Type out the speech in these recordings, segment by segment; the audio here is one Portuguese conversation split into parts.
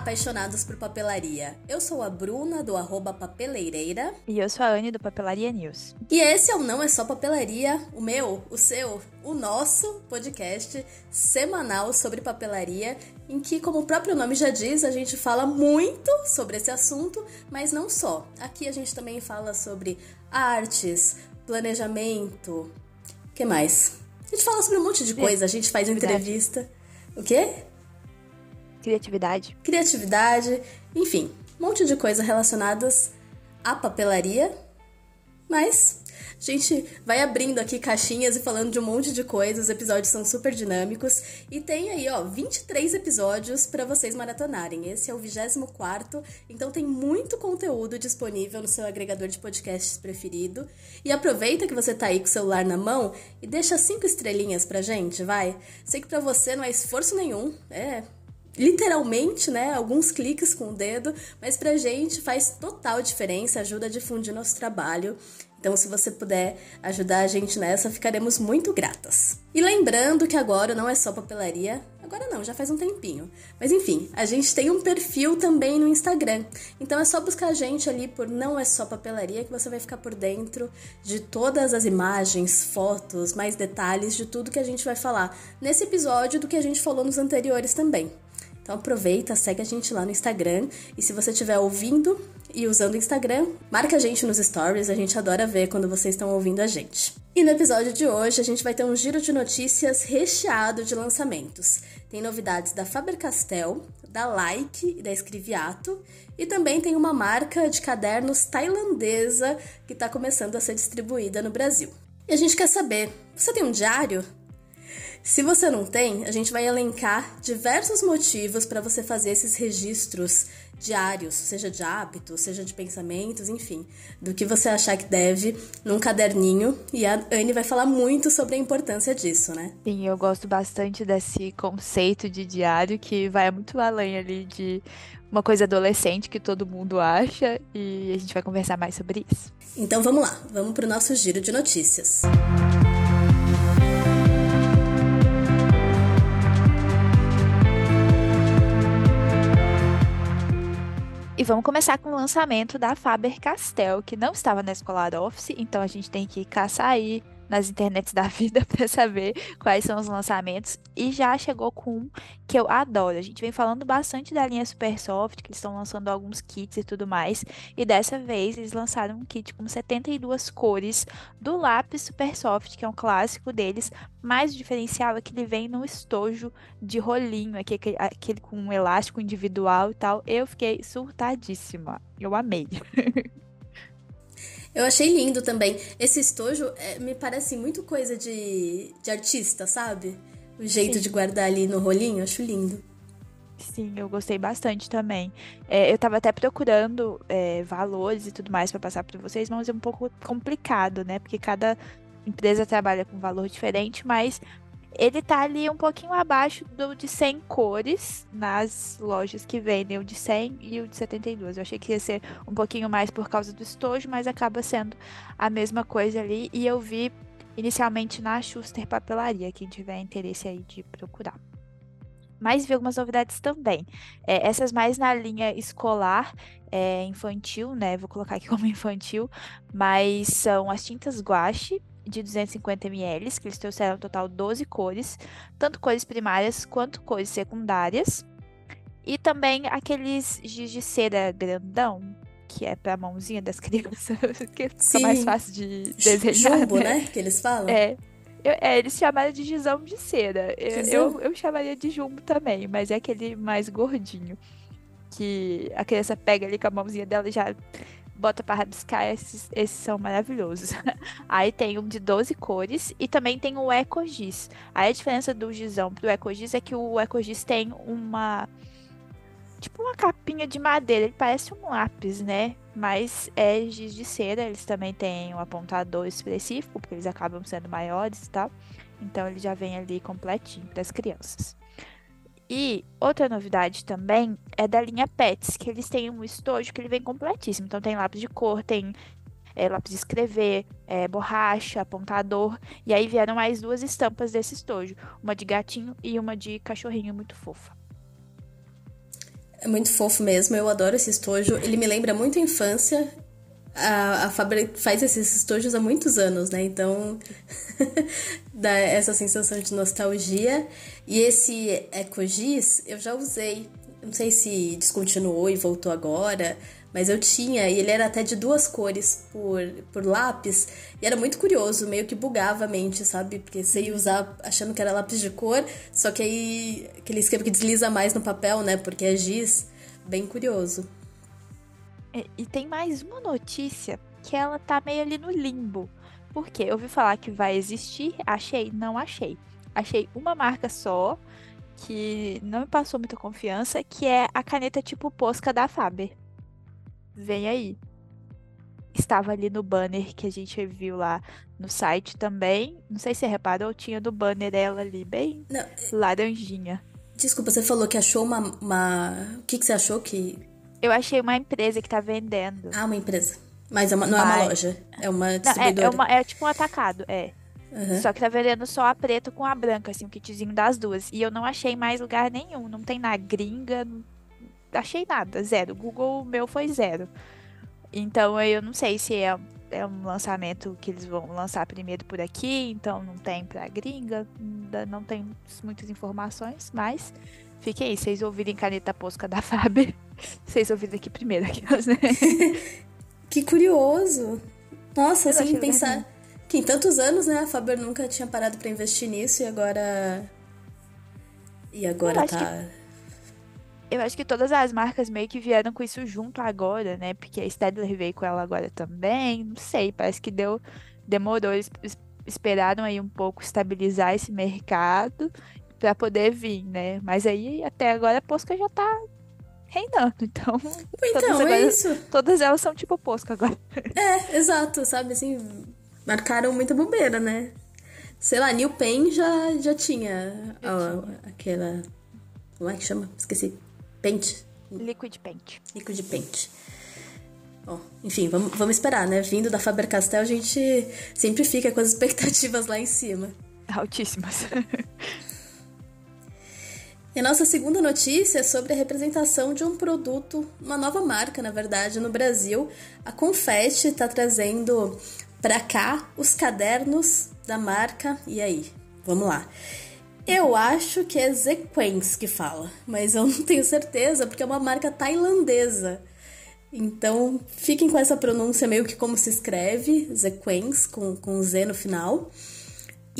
apaixonados por papelaria. Eu sou a Bruna, do arroba papeleireira. E eu sou a Anne, do Papelaria News. E esse é o Não É Só Papelaria, o meu, o seu, o nosso podcast semanal sobre papelaria, em que, como o próprio nome já diz, a gente fala muito sobre esse assunto, mas não só. Aqui a gente também fala sobre artes, planejamento, o que mais? A gente fala sobre um monte de coisa, a gente faz entrevista. O quê? Criatividade. Criatividade, enfim, um monte de coisa relacionadas à papelaria. Mas a gente vai abrindo aqui caixinhas e falando de um monte de coisas. Os episódios são super dinâmicos e tem aí, ó, 23 episódios para vocês maratonarem. Esse é o 24, então tem muito conteúdo disponível no seu agregador de podcasts preferido. E aproveita que você tá aí com o celular na mão e deixa cinco estrelinhas pra gente, vai. Sei que para você não é esforço nenhum, é literalmente, né, alguns cliques com o dedo, mas pra gente faz total diferença, ajuda a difundir nosso trabalho. Então, se você puder ajudar a gente nessa, ficaremos muito gratas. E lembrando que agora não é só papelaria, agora não, já faz um tempinho. Mas enfim, a gente tem um perfil também no Instagram. Então é só buscar a gente ali por Não é só papelaria que você vai ficar por dentro de todas as imagens, fotos, mais detalhes de tudo que a gente vai falar nesse episódio do que a gente falou nos anteriores também. Então aproveita, segue a gente lá no Instagram e se você estiver ouvindo e usando o Instagram, marca a gente nos stories, a gente adora ver quando vocês estão ouvindo a gente. E no episódio de hoje a gente vai ter um giro de notícias recheado de lançamentos. Tem novidades da Faber-Castell, da Like e da Escriviato, e também tem uma marca de cadernos tailandesa que está começando a ser distribuída no Brasil. E a gente quer saber, você tem um diário? Se você não tem, a gente vai elencar diversos motivos para você fazer esses registros diários, seja de hábitos, seja de pensamentos, enfim, do que você achar que deve num caderninho. E a Anne vai falar muito sobre a importância disso, né? Sim, eu gosto bastante desse conceito de diário que vai muito além ali de uma coisa adolescente que todo mundo acha e a gente vai conversar mais sobre isso. Então vamos lá, vamos para o nosso giro de notícias. Música E vamos começar com o lançamento da Faber-Castell, que não estava na Escolar Office, então a gente tem que caçar aí nas internets da vida para saber quais são os lançamentos. E já chegou com um que eu adoro. A gente vem falando bastante da linha Supersoft, que eles estão lançando alguns kits e tudo mais. E dessa vez eles lançaram um kit com 72 cores do lápis Supersoft, que é um clássico deles. Mas o diferencial é que ele vem no estojo de rolinho, aquele, aquele com um elástico individual e tal. Eu fiquei surtadíssima. Eu amei. Eu achei lindo também. Esse estojo é, me parece muito coisa de, de artista, sabe? O jeito Sim. de guardar ali no rolinho, acho lindo. Sim, eu gostei bastante também. É, eu tava até procurando é, valores e tudo mais para passar para vocês, mas é um pouco complicado, né? Porque cada empresa trabalha com valor diferente, mas ele tá ali um pouquinho abaixo do de 100 cores nas lojas que vendem o de 100 e o de 72. Eu achei que ia ser um pouquinho mais por causa do estojo, mas acaba sendo a mesma coisa ali. E eu vi inicialmente na Schuster Papelaria, quem tiver interesse aí de procurar. Mas vi algumas novidades também. É, essas mais na linha escolar, é, infantil, né? Vou colocar aqui como infantil, mas são as tintas guache de 250 ml, que eles trouxeram no total 12 cores, tanto cores primárias quanto cores secundárias. E também aqueles giz de cera grandão, que é pra mãozinha das crianças, que fica Sim. mais fácil de desenhar. Jumbo, né? né? Que eles falam. É. Eu, é, eles chamaram de gizão de cera. Eu, eu, eu, chamaria de jumbo também, mas é aquele mais gordinho. Que a criança pega ali com a mãozinha dela e já bota para rabiscar, esses, esses são maravilhosos. Aí tem um de 12 cores e também tem o EcoGiz. Aí a diferença do gizão pro EcoGiz é que o EcoGiz tem uma tipo uma capinha de madeira, ele parece um lápis, né? Mas é giz de cera, eles também têm um apontador específico, porque eles acabam sendo maiores e tal. Então ele já vem ali completinho para as crianças. E outra novidade também é da linha Pets, que eles têm um estojo que ele vem completíssimo. Então tem lápis de cor, tem é, lápis de escrever, é, borracha, apontador. E aí vieram mais duas estampas desse estojo. Uma de gatinho e uma de cachorrinho muito fofa. É muito fofo mesmo, eu adoro esse estojo. Ele me lembra muito a infância. A, a faz esses estojos há muitos anos, né? Então dá essa sensação de nostalgia. E esse EcoGiz eu já usei. Não sei se descontinuou e voltou agora, mas eu tinha, e ele era até de duas cores por, por lápis, e era muito curioso, meio que bugava a mente, sabe? Porque você ia usar achando que era lápis de cor, só que aí aquele esquema que desliza mais no papel, né? Porque é giz, bem curioso. E, e tem mais uma notícia que ela tá meio ali no limbo. Porque eu ouvi falar que vai existir, achei, não achei. Achei uma marca só que não me passou muita confiança, que é a caneta tipo Posca da Faber vem aí. Estava ali no banner que a gente viu lá no site também. Não sei se você reparou, tinha no banner dela ali, bem Não, laranjinha. Desculpa, você falou que achou uma. uma... O que, que você achou que. Eu achei uma empresa que tá vendendo. Ah, uma empresa. Mas é uma, não é uma loja, é uma distribuidora. Não, é, é, uma, é tipo um atacado, é. Uhum. Só que tá vendendo só a preta com a branca, assim, o kitzinho das duas. E eu não achei mais lugar nenhum. Não tem na gringa, não achei nada, zero. Google meu foi zero. Então eu não sei se é, é um lançamento que eles vão lançar primeiro por aqui, então não tem pra gringa, ainda não tem muitas informações, mas fique aí, vocês ouvirem caneta posca da Faber, vocês ouviram aqui primeiro aquelas, né? que curioso! Nossa, sem pensar que em tantos anos, né, a Faber nunca tinha parado para investir nisso e agora. E agora tá. Que eu acho que todas as marcas meio que vieram com isso junto agora, né? Porque a Stedler veio com ela agora também. Não sei, parece que deu. Demorou. Eles esperaram aí um pouco estabilizar esse mercado para poder vir, né? Mas aí até agora a Posca já tá reinando. Então, então agora, é isso. Todas elas são tipo Posca agora. É, exato, sabe? Assim, marcaram muita bobeira, né? Sei lá, New Pen já, já tinha, ó, aquela. Como é que chama? Esqueci. Paint. Liquid Paint. Liquid Paint. Bom, enfim, vamos, vamos esperar, né? Vindo da Faber-Castell, a gente sempre fica com as expectativas lá em cima. Altíssimas. E nossa segunda notícia é sobre a representação de um produto, uma nova marca, na verdade, no Brasil. A Confetti está trazendo para cá os cadernos da marca. E aí? Vamos lá. Eu acho que é Zequens que fala, mas eu não tenho certeza porque é uma marca tailandesa. Então, fiquem com essa pronúncia meio que como se escreve, Zequens, com, com Z no final.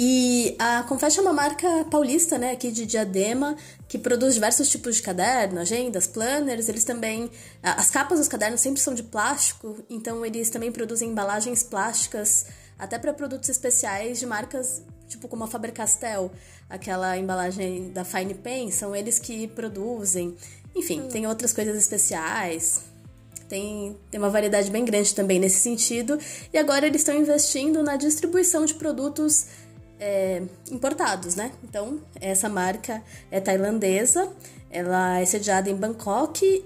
E a Confesh é uma marca paulista, né, aqui de Diadema, que produz diversos tipos de caderno, agendas, planners. Eles também. As capas dos cadernos sempre são de plástico, então eles também produzem embalagens plásticas, até para produtos especiais de marcas tipo como a Faber-Castell, aquela embalagem da Fine Pen, são eles que produzem. Enfim, hum. tem outras coisas especiais. Tem, tem uma variedade bem grande também nesse sentido. E agora eles estão investindo na distribuição de produtos é, importados, né? Então, essa marca é tailandesa, ela é sediada em Bangkok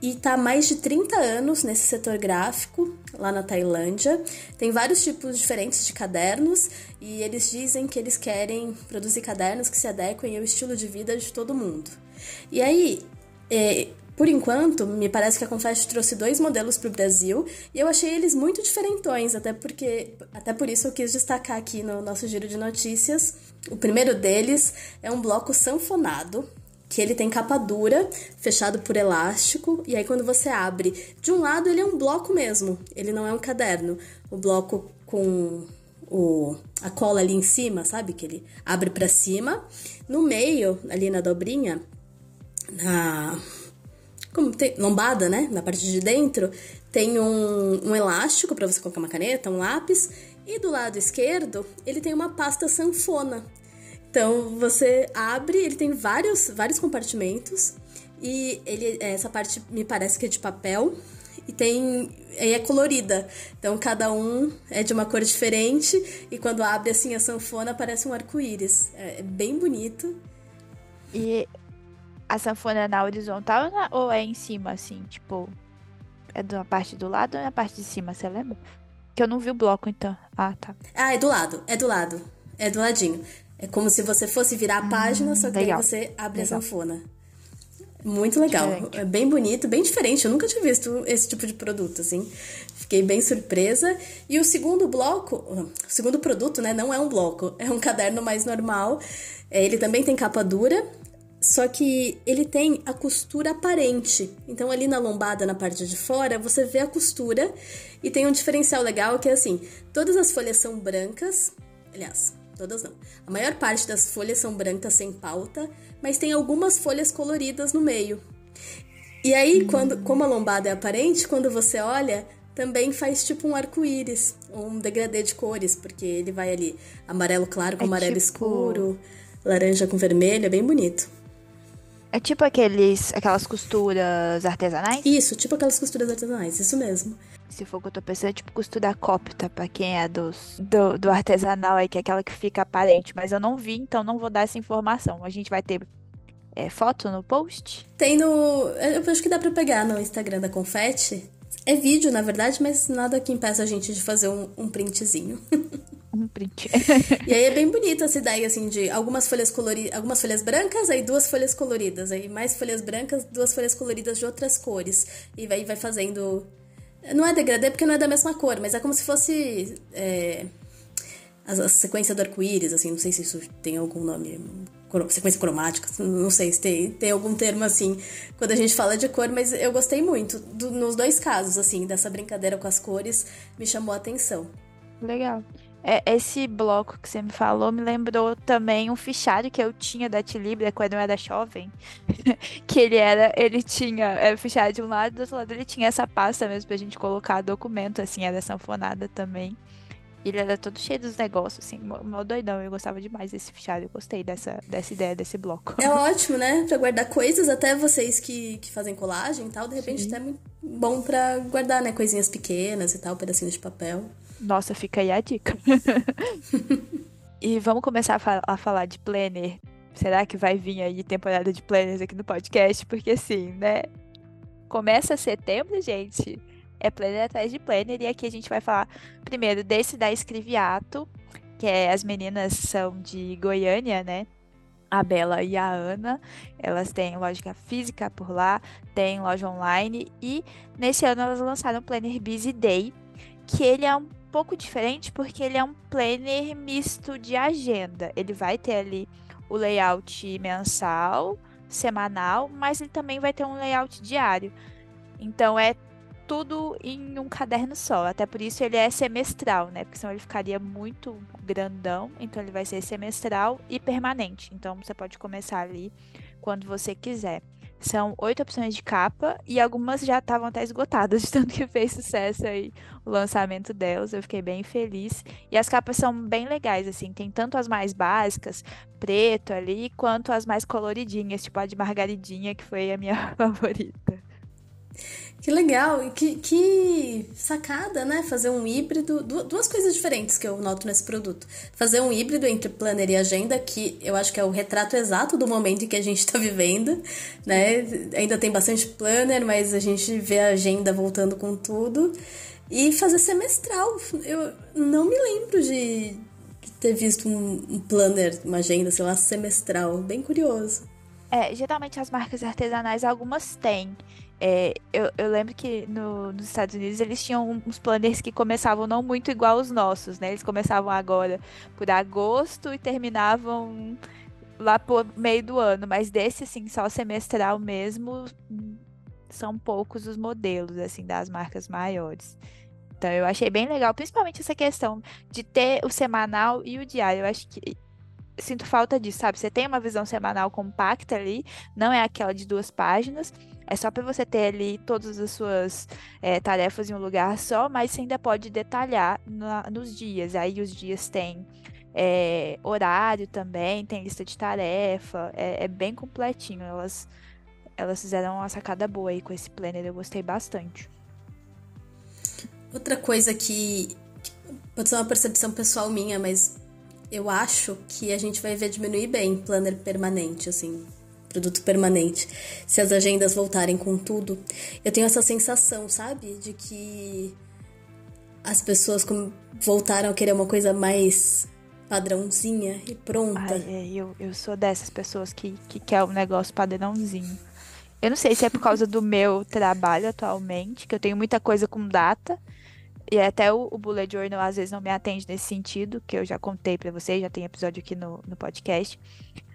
e está há mais de 30 anos nesse setor gráfico, lá na Tailândia. Tem vários tipos diferentes de cadernos e eles dizem que eles querem produzir cadernos que se adequem ao estilo de vida de todo mundo. E aí, é, por enquanto, me parece que a Confetti trouxe dois modelos para o Brasil e eu achei eles muito diferentões, até porque até por isso eu quis destacar aqui no nosso giro de notícias. O primeiro deles é um bloco sanfonado, que ele tem capa dura, fechado por elástico, e aí quando você abre, de um lado ele é um bloco mesmo, ele não é um caderno. O bloco com o, a cola ali em cima, sabe? Que ele abre para cima. No meio, ali na dobrinha, na como tem lombada, né? Na parte de dentro, tem um, um elástico para você colocar uma caneta, um lápis, e do lado esquerdo ele tem uma pasta sanfona então você abre, ele tem vários, vários compartimentos e ele essa parte me parece que é de papel e tem e é colorida. Então cada um é de uma cor diferente e quando abre assim a sanfona parece um arco-íris. É, é bem bonito. E a sanfona é na horizontal ou, é em cima assim, tipo é na parte do lado ou é na parte de cima, você lembra? Que eu não vi o bloco então. Ah, tá. Ah, é do lado, é do lado. É do ladinho. É como se você fosse virar a página, hum, só que legal. aí você abre legal. a sanfona. Muito legal. Diferente. É bem bonito, bem diferente. Eu nunca tinha visto esse tipo de produto, assim. Fiquei bem surpresa. E o segundo bloco, o segundo produto, né? Não é um bloco, é um caderno mais normal. É, ele também tem capa dura, só que ele tem a costura aparente. Então, ali na lombada, na parte de fora, você vê a costura. E tem um diferencial legal que é assim: todas as folhas são brancas. Aliás, todas não. A maior parte das folhas são brancas sem pauta, mas tem algumas folhas coloridas no meio. E aí, quando, como a lombada é aparente, quando você olha, também faz tipo um arco-íris, um degradê de cores, porque ele vai ali amarelo claro com é amarelo tipo... escuro, laranja com vermelho, é bem bonito. É tipo aqueles, aquelas costuras artesanais? Isso, tipo aquelas costuras artesanais, isso mesmo. Se for o que eu tô pensando, é tipo costura copta, pra quem é dos, do, do artesanal aí, que é aquela que fica aparente. Mas eu não vi, então não vou dar essa informação. A gente vai ter é, foto no post? Tem no. Eu acho que dá pra pegar no Instagram da Confete. É vídeo, na verdade, mas nada que impeça a gente de fazer um, um printzinho. Um print. e aí é bem bonita essa ideia, assim, de algumas folhas coloridas, algumas folhas brancas, aí duas folhas coloridas, aí mais folhas brancas, duas folhas coloridas de outras cores. E aí vai fazendo. Não é degradê porque não é da mesma cor, mas é como se fosse. É... A, a sequência do arco-íris, assim, não sei se isso tem algum nome sequência cromática, não sei se tem, tem algum termo assim quando a gente fala de cor, mas eu gostei muito. Do, nos dois casos, assim, dessa brincadeira com as cores, me chamou a atenção. Legal. É, esse bloco que você me falou me lembrou também um fichário que eu tinha da Tilibra quando eu era jovem. que ele era, ele tinha, era fichário de um lado, do outro lado ele tinha essa pasta mesmo pra gente colocar documento, assim, era sanfonada também. Ele era todo cheio dos negócios, assim, mó doidão. Eu gostava demais desse fichário. Eu gostei dessa, dessa ideia, desse bloco. É ótimo, né? Pra guardar coisas, até vocês que, que fazem colagem e tal, de repente Sim. até é muito bom pra guardar, né? Coisinhas pequenas e tal, pedacinhos de papel. Nossa, fica aí a dica. e vamos começar a, a falar de planner. Será que vai vir aí temporada de planners aqui no podcast? Porque assim, né? Começa setembro, gente é planner atrás de planner. E aqui a gente vai falar primeiro desse da Escriviato, que é as meninas são de Goiânia, né? A Bela e a Ana, elas têm lógica física por lá, tem loja online e nesse ano elas lançaram o Planner Busy Day, que ele é um pouco diferente porque ele é um planner misto de agenda. Ele vai ter ali o layout mensal, semanal, mas ele também vai ter um layout diário. Então é tudo em um caderno só. Até por isso ele é semestral, né? Porque senão ele ficaria muito grandão. Então ele vai ser semestral e permanente. Então você pode começar ali quando você quiser. São oito opções de capa e algumas já estavam até esgotadas, de tanto que fez sucesso aí o lançamento delas. Eu fiquei bem feliz. E as capas são bem legais, assim. Tem tanto as mais básicas, preto ali, quanto as mais coloridinhas, tipo a de margaridinha, que foi a minha favorita. Que legal, e que, que sacada, né? Fazer um híbrido, duas coisas diferentes que eu noto nesse produto. Fazer um híbrido entre planner e agenda, que eu acho que é o retrato exato do momento em que a gente está vivendo, né? Ainda tem bastante planner, mas a gente vê a agenda voltando com tudo. E fazer semestral. Eu não me lembro de ter visto um planner, uma agenda, sei lá, semestral. Bem curioso. É, geralmente as marcas artesanais, algumas têm. É, eu, eu, lembro que no, nos Estados Unidos eles tinham uns planners que começavam não muito igual os nossos, né? Eles começavam agora por agosto e terminavam lá por meio do ano, mas desse assim só semestral mesmo são poucos os modelos assim das marcas maiores. Então eu achei bem legal, principalmente essa questão de ter o semanal e o diário. Eu acho que sinto falta disso, sabe? Você tem uma visão semanal compacta ali, não é aquela de duas páginas. É só para você ter ali todas as suas é, tarefas em um lugar só, mas você ainda pode detalhar na, nos dias. Aí os dias têm é, horário também, tem lista de tarefa, é, é, bem completinho. Elas, elas fizeram uma sacada boa aí com esse planner, eu gostei bastante. Outra coisa que pode ser uma percepção pessoal minha, mas eu acho que a gente vai ver diminuir bem planner permanente, assim, produto permanente. Se as agendas voltarem com tudo, eu tenho essa sensação, sabe, de que as pessoas voltaram a querer uma coisa mais padrãozinha e pronta. Ai, é, eu, eu sou dessas pessoas que, que quer um negócio padrãozinho. Eu não sei se é por causa do meu trabalho atualmente, que eu tenho muita coisa com data. E até o, o Bullet Journal às vezes não me atende nesse sentido, que eu já contei para vocês, já tem episódio aqui no, no podcast.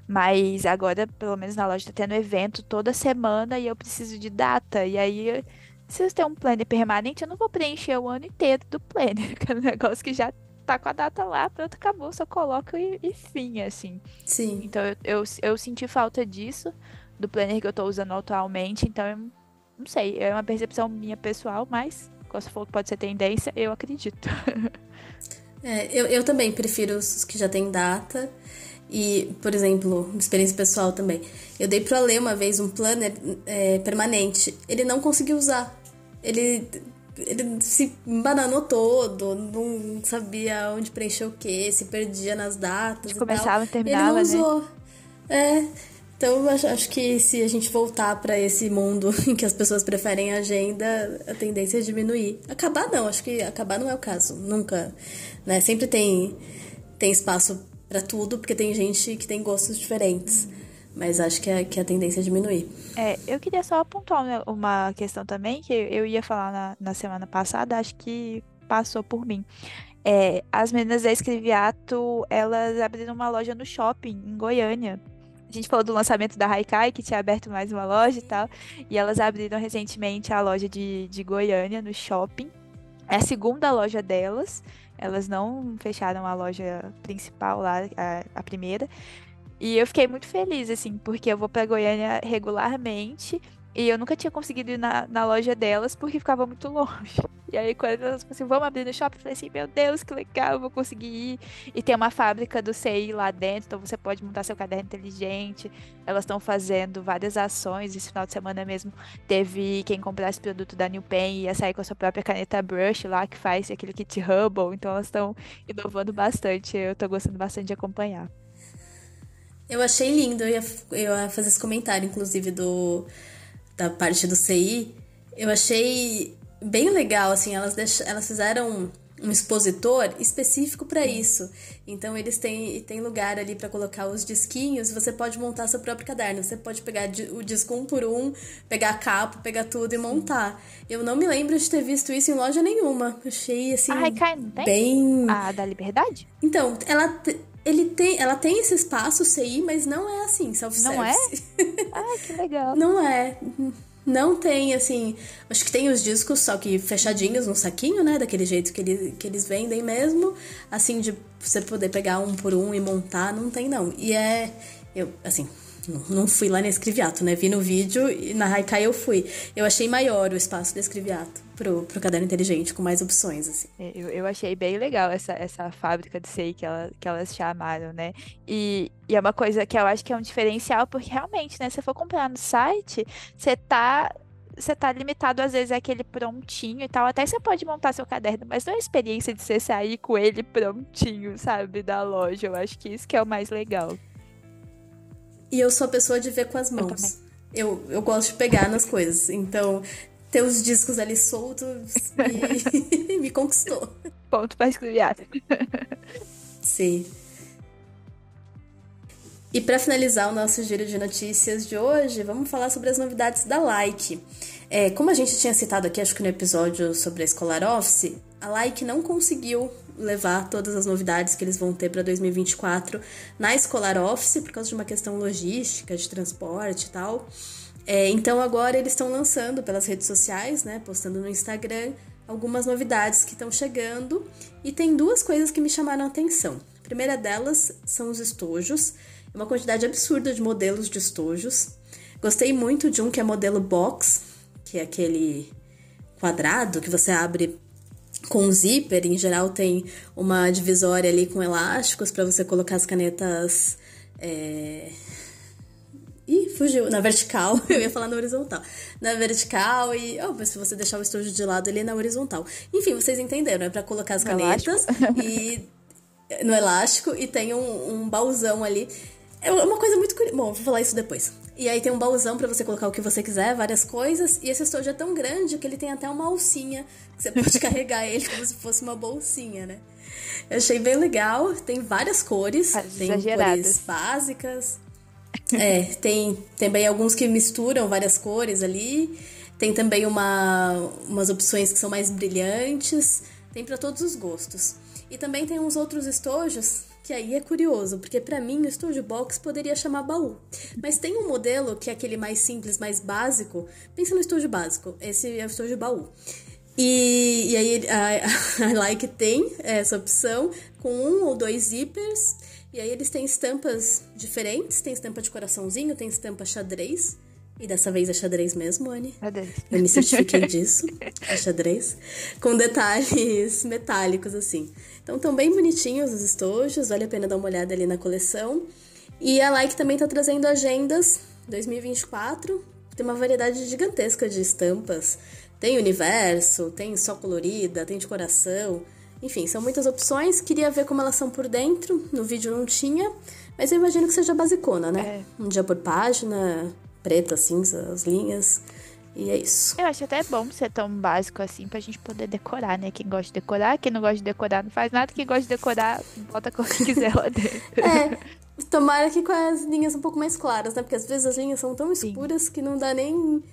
Mas agora, pelo menos na loja, tá tendo evento toda semana e eu preciso de data. E aí, se eu ter um planner permanente, eu não vou preencher o ano inteiro do planner, que é um negócio que já tá com a data lá, pronto, acabou, só coloco e, e fim, assim. Sim. Então eu, eu, eu senti falta disso do planner que eu tô usando atualmente, então eu não sei, é uma percepção minha pessoal, mas, como você falou que pode ser tendência, eu acredito. É, eu, eu também prefiro os que já tem data. E, por exemplo, experiência pessoal também. Eu dei pro Ale uma vez um planner é, permanente. Ele não conseguiu usar. Ele, ele se bananou todo, não sabia onde preencher o que, se perdia nas datas. Começava e terminava, ele não usou. Né? É. Então, eu acho que se a gente voltar para esse mundo em que as pessoas preferem agenda, a tendência é diminuir. Acabar não, acho que acabar não é o caso. Nunca. Né? Sempre tem, tem espaço para tudo, porque tem gente que tem gostos diferentes. Mas acho que a, que a tendência é diminuir. É, eu queria só apontar uma questão também, que eu ia falar na, na semana passada, acho que passou por mim. É, as meninas da Escreviato, elas abriram uma loja no shopping, em Goiânia. A gente falou do lançamento da Haikai, que tinha aberto mais uma loja e tal. E elas abriram recentemente a loja de, de Goiânia, no shopping. É a segunda loja delas. Elas não fecharam a loja principal lá, a, a primeira. E eu fiquei muito feliz, assim, porque eu vou para Goiânia regularmente e eu nunca tinha conseguido ir na, na loja delas porque ficava muito longe. E aí, quando elas falaram assim, vamos abrir no shopping, eu falei assim, meu Deus, que legal, eu vou conseguir ir. E tem uma fábrica do CI lá dentro, então você pode montar seu caderno inteligente. Elas estão fazendo várias ações. Esse final de semana mesmo teve quem comprasse produto da New Pen e ia sair com a sua própria caneta brush lá, que faz aquele kit Hubble. Então elas estão inovando bastante. Eu tô gostando bastante de acompanhar. Eu achei lindo, eu ia, eu ia fazer esse comentário, inclusive, do da parte do CI, eu achei bem legal, assim, elas, deix... elas fizeram um expositor específico para isso. Então eles têm, têm lugar ali para colocar os disquinhos, você pode montar seu próprio caderno. Você pode pegar o disco um por um, pegar a capa, pegar tudo e montar. Eu não me lembro de ter visto isso em loja nenhuma. Achei assim. A Haikai não tem? Bem. A da Liberdade? Então, ela. Ele tem, ela tem esse espaço CI, mas não é assim, self-service. Não é? ah, que legal. não é. Não tem, assim. Acho que tem os discos, só que fechadinhos no saquinho, né? Daquele jeito que, ele, que eles vendem mesmo. Assim, de você poder pegar um por um e montar, não tem, não. E é. Eu, assim, não fui lá na Escriviato, né? Vi no vídeo e na Haikai eu fui. Eu achei maior o espaço da Escriviato pro, pro caderno inteligente, com mais opções, assim. É, eu, eu achei bem legal essa, essa fábrica de SEI que, ela, que elas chamaram, né? E, e é uma coisa que eu acho que é um diferencial, porque realmente, né? Se for comprar no site, você tá você tá limitado às vezes àquele prontinho e tal. Até você pode montar seu caderno, mas não é a experiência de você sair com ele prontinho, sabe, da loja. Eu acho que isso que é o mais legal. E eu sou a pessoa de ver com as mãos. Eu, eu, eu gosto de pegar nas coisas. Então, ter os discos ali soltos me, me conquistou. Ponto para escrever. Sim. E para finalizar o nosso giro de notícias de hoje, vamos falar sobre as novidades da Like. É, como a gente tinha citado aqui, acho que no episódio sobre a Scholar Office, a Like não conseguiu levar todas as novidades que eles vão ter para 2024 na Scholar Office, por causa de uma questão logística, de transporte e tal. É, então agora eles estão lançando pelas redes sociais, né, postando no Instagram, algumas novidades que estão chegando. E tem duas coisas que me chamaram a atenção. A primeira delas são os estojos, é uma quantidade absurda de modelos de estojos. Gostei muito de um que é modelo box, que é aquele quadrado que você abre com zíper, em geral tem uma divisória ali com elásticos para você colocar as canetas. É... Ih, fugiu. Na vertical. Eu ia falar na horizontal. Na vertical e. Oh, mas se você deixar o estojo de lado, ele é na horizontal. Enfim, vocês entenderam. É para colocar as canetas e. No elástico e tem um, um baúzão ali. É uma coisa muito curiosa. Bom, vou falar isso depois. E aí tem um baúzão para você colocar o que você quiser, várias coisas. E esse estojo é tão grande que ele tem até uma alcinha. Que você pode carregar ele como se fosse uma bolsinha, né? Eu achei bem legal. Tem várias cores. As tem exageradas. cores básicas. É, tem também alguns que misturam várias cores ali. Tem também uma, umas opções que são mais brilhantes. Tem para todos os gostos. E também tem uns outros estojos que aí é curioso, porque para mim o estojo box poderia chamar baú. Mas tem um modelo que é aquele mais simples, mais básico. Pensa no estojo básico. Esse é o estojo baú. E, e aí a, a Like tem essa opção com um ou dois zippers. E aí eles têm estampas diferentes. Tem estampa de coraçãozinho, tem estampa xadrez. E dessa vez é xadrez mesmo, Anne. Xadrez. Eu me certifiquei disso. É xadrez. Com detalhes metálicos, assim. Então estão bem bonitinhos os estojos. Vale a pena dar uma olhada ali na coleção. E a Like também está trazendo agendas 2024. Tem uma variedade gigantesca de estampas. Tem universo, tem só colorida, tem de coração. Enfim, são muitas opções. Queria ver como elas são por dentro. No vídeo não tinha. Mas eu imagino que seja basicona, né? É. Um dia por página, preta, cinza, as linhas. E é isso. Eu acho até bom ser tão básico assim pra gente poder decorar, né? Quem gosta de decorar, quem não gosta de decorar não faz nada. Quem gosta de decorar, bota o que quiser lá dentro. É. Tomara que com as linhas um pouco mais claras, né? Porque às vezes as linhas são tão escuras Sim. que não dá nem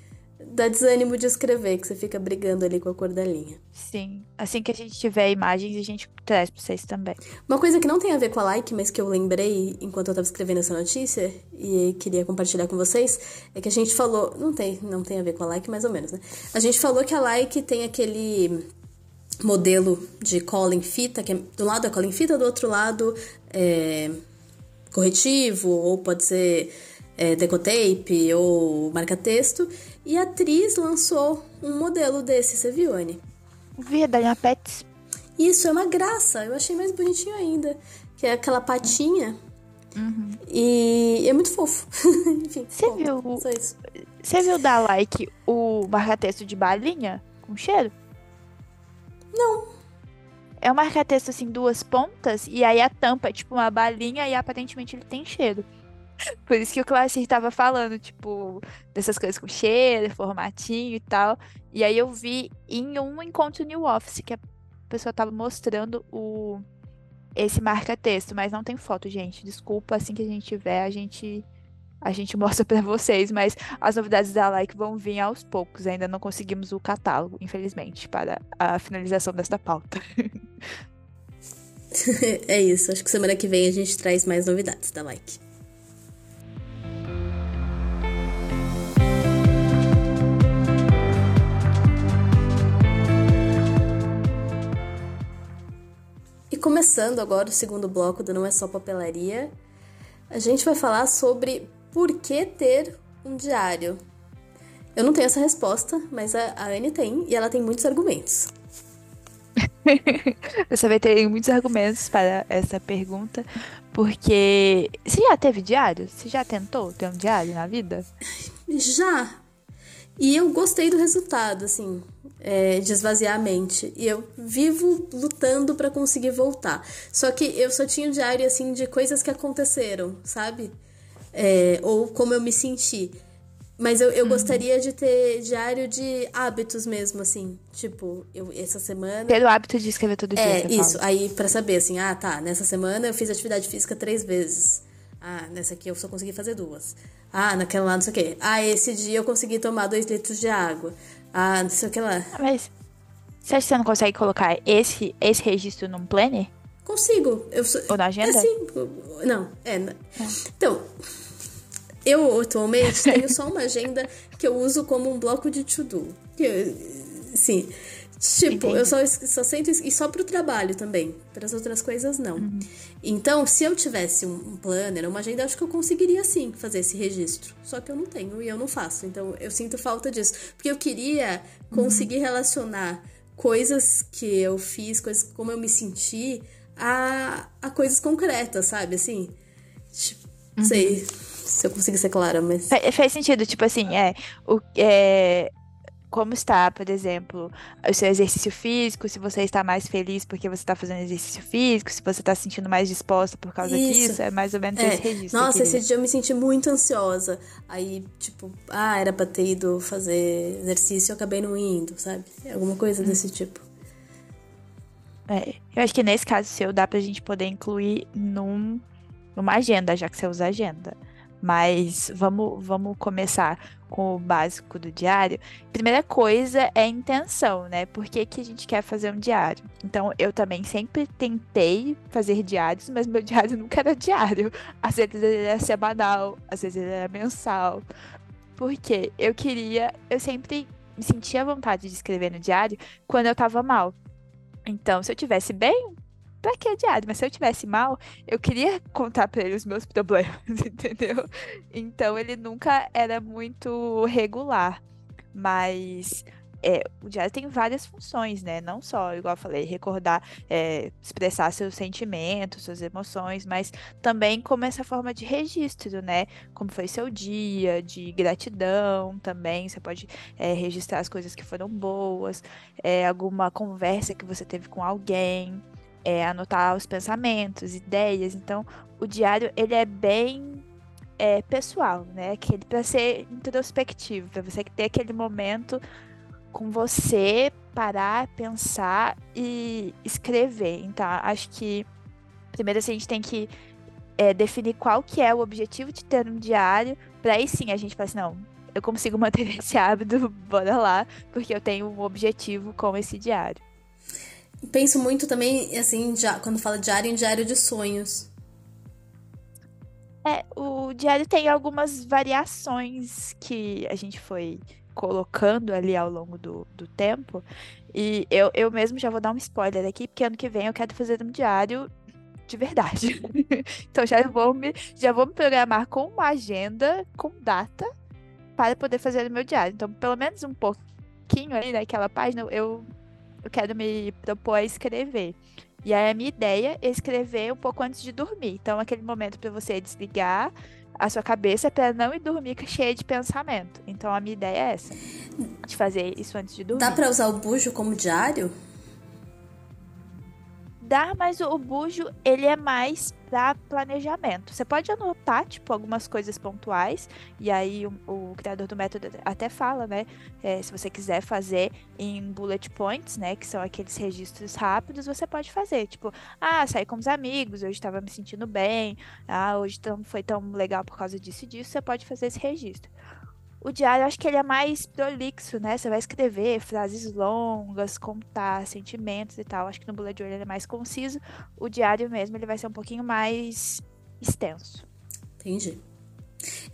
dá desânimo de escrever, que você fica brigando ali com a cor da linha. Sim. Assim que a gente tiver imagens, a gente traz pra vocês também. Uma coisa que não tem a ver com a like, mas que eu lembrei enquanto eu tava escrevendo essa notícia e queria compartilhar com vocês, é que a gente falou. Não tem, não tem a ver com a like, mais ou menos, né? A gente falou que a like tem aquele modelo de cola em fita, que é, do lado é cola em fita, do outro lado é corretivo, ou pode ser é, decotape ou marca-texto. E a atriz lançou um modelo desse, você viu, Anne? Vi, da Pets. Isso, é uma graça. Eu achei mais bonitinho ainda. Que é aquela patinha. Uhum. E é muito fofo. Enfim, você viu? Só isso. Você viu da like o marca-texto de balinha com cheiro? Não. É um marca-texto assim, duas pontas, e aí a tampa é tipo uma balinha e aparentemente ele tem cheiro. Por isso que o Classir tava falando, tipo, dessas coisas com cheiro, formatinho e tal. E aí eu vi em um encontro New Office que a pessoa tava mostrando o esse marca-texto, mas não tem foto, gente. Desculpa, assim que a gente tiver, a gente a gente mostra para vocês, mas as novidades da Like vão vir aos poucos. Ainda não conseguimos o catálogo, infelizmente, para a finalização desta pauta. é isso. Acho que semana que vem a gente traz mais novidades da Like. Começando agora o segundo bloco do Não é Só Papelaria, a gente vai falar sobre por que ter um diário. Eu não tenho essa resposta, mas a, a Anne tem, e ela tem muitos argumentos. Você vai ter muitos argumentos para essa pergunta, porque você já teve diário? Você já tentou ter um diário na vida? Já. E eu gostei do resultado, assim é, de esvaziar a mente. E eu vivo lutando para conseguir voltar. Só que eu só tinha um diário, assim, de coisas que aconteceram, sabe? É, ou como eu me senti. Mas eu, eu uhum. gostaria de ter diário de hábitos mesmo, assim. Tipo, eu, essa semana. Ter o hábito de escrever todo dia. É, isso. Fala. Aí, para saber, assim, ah, tá, nessa semana eu fiz atividade física três vezes. Ah, nessa aqui eu só consegui fazer duas. Ah, naquela lá não sei o quê. Ah, esse dia eu consegui tomar dois litros de água. Ah, não sei o que lá. Mas você acha que você não consegue colocar esse, esse registro num planner? Consigo. Eu sou... Ou na agenda? É sim. Não, é. é. Então, eu atualmente tenho só uma agenda que eu uso como um bloco de to-do. Sim. Tipo, Entendi. eu só, só sento e só pro trabalho também. Para as outras coisas, não. Uhum. Então, se eu tivesse um, planner, uma agenda, acho que eu conseguiria sim fazer esse registro. Só que eu não tenho e eu não faço. Então, eu sinto falta disso. Porque eu queria uhum. conseguir relacionar coisas que eu fiz, coisas como eu me senti, a, a coisas concretas, sabe? Assim. Tipo, uhum. sei se eu conseguir ser clara, mas. Faz, faz sentido, tipo assim, é. O, é como está, por exemplo, o seu exercício físico, se você está mais feliz porque você está fazendo exercício físico, se você está se sentindo mais disposta por causa Isso. disso, é mais ou menos é. esse registro. Nossa, esse dia eu me senti muito ansiosa. Aí, tipo, ah, era pra ter ido fazer exercício e eu acabei não indo, sabe? Alguma coisa hum. desse tipo. É, eu acho que nesse caso seu dá pra gente poder incluir num, numa agenda, já que você usa agenda. Mas vamos, vamos começar com o básico do diário. Primeira coisa é a intenção, né? Por que, que a gente quer fazer um diário? Então, eu também sempre tentei fazer diários, mas meu diário nunca era diário. Às vezes ele era semanal, às vezes ele era mensal. Porque eu queria, eu sempre me sentia vontade de escrever no diário quando eu tava mal. Então, se eu tivesse bem, pra que diário? Mas se eu tivesse mal, eu queria contar pra ele os meus problemas, entendeu? Então ele nunca era muito regular. Mas é, o diário tem várias funções, né? Não só, igual eu falei, recordar, é, expressar seus sentimentos, suas emoções, mas também como essa forma de registro, né? Como foi seu dia, de gratidão também. Você pode é, registrar as coisas que foram boas, é, alguma conversa que você teve com alguém, é, anotar os pensamentos, ideias. Então, o diário ele é bem é, pessoal, né? Aquele para ser introspectivo, para você ter aquele momento com você parar, pensar e escrever. Então, acho que primeiro assim, a gente tem que é, definir qual que é o objetivo de ter um diário, para aí sim a gente falar assim, não, eu consigo manter esse hábito, bora lá, porque eu tenho um objetivo com esse diário. Penso muito também, assim, quando fala diário, em diário de sonhos. É, o diário tem algumas variações que a gente foi colocando ali ao longo do, do tempo. E eu, eu mesmo já vou dar um spoiler aqui, porque ano que vem eu quero fazer um diário de verdade. então já vou me já vou me programar com uma agenda com data para poder fazer o meu diário. Então, pelo menos um pouquinho ali naquela página eu eu quero me propor a escrever. E aí a minha ideia é escrever um pouco antes de dormir. Então, aquele momento para você desligar a sua cabeça para não ir dormir cheia de pensamento. Então a minha ideia é essa, de fazer isso antes de dormir. Dá para usar o bujo como diário? Dá, mas o bujo, ele é mais para planejamento. Você pode anotar, tipo, algumas coisas pontuais, e aí o, o criador do método até fala, né? É, se você quiser fazer em bullet points, né? Que são aqueles registros rápidos, você pode fazer. Tipo, ah, saí com os amigos, hoje estava me sentindo bem, ah, hoje não foi tão legal por causa disso e disso, você pode fazer esse registro. O diário, acho que ele é mais prolixo, né? Você vai escrever frases longas, contar sentimentos e tal. Acho que no bullet journal ele é mais conciso. O diário mesmo, ele vai ser um pouquinho mais extenso. Entendi.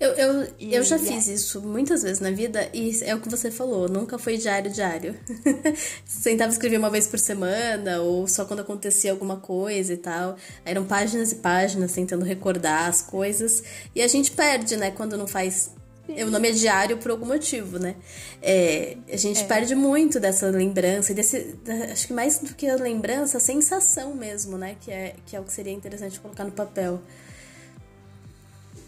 Eu, eu, e, eu já fiz é. isso muitas vezes na vida e é o que você falou, nunca foi diário diário. Sentava escrever uma vez por semana ou só quando acontecia alguma coisa e tal. Eram páginas e páginas tentando recordar as coisas e a gente perde, né, quando não faz o nome é diário por algum motivo, né? É, a gente é. perde muito dessa lembrança, desse, acho que mais do que a lembrança, a sensação mesmo, né? Que é, que é o que seria interessante colocar no papel.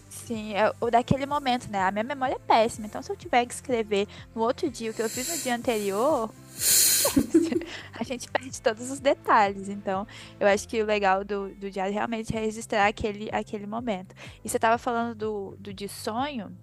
Sim, é o daquele momento, né? A minha memória é péssima, então se eu tiver que escrever no outro dia o que eu fiz no dia anterior, a gente perde todos os detalhes. Então, eu acho que o legal do, do diário realmente é registrar aquele, aquele momento. E você estava falando do, do de sonho,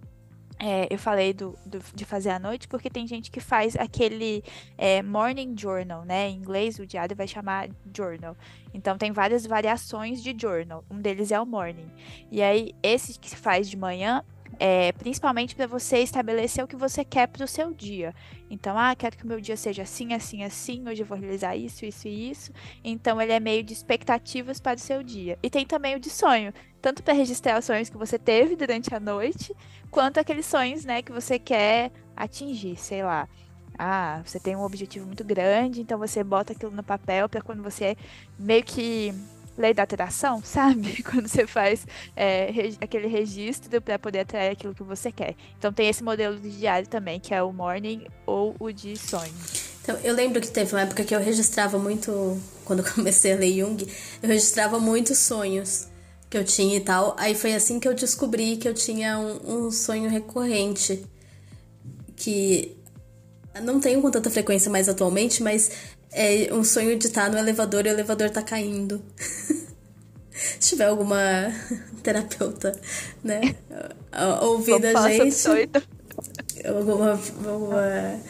é, eu falei do, do, de fazer à noite porque tem gente que faz aquele é, morning journal, né? Em inglês, o diário vai chamar journal. Então, tem várias variações de journal. Um deles é o morning. E aí, esse que se faz de manhã é, principalmente para você estabelecer o que você quer para o seu dia. Então, ah, quero que o meu dia seja assim, assim, assim, hoje eu vou realizar isso, isso e isso. Então, ele é meio de expectativas para o seu dia. E tem também o de sonho, tanto para registrar os sonhos que você teve durante a noite, quanto aqueles sonhos, né, que você quer atingir, sei lá. Ah, você tem um objetivo muito grande, então você bota aquilo no papel para quando você meio que lei da atração, sabe? Quando você faz é, aquele registro para poder atrair aquilo que você quer. Então tem esse modelo de diário também, que é o morning ou o de sonho. Então, eu lembro que teve uma época que eu registrava muito, quando eu comecei a ler Jung, eu registrava muitos sonhos que eu tinha e tal. Aí foi assim que eu descobri que eu tinha um, um sonho recorrente. Que não tenho com tanta frequência mais atualmente, mas é um sonho de estar no elevador e o elevador tá caindo. Se tiver alguma terapeuta, né, ouvindo a gente. Alguma, alguma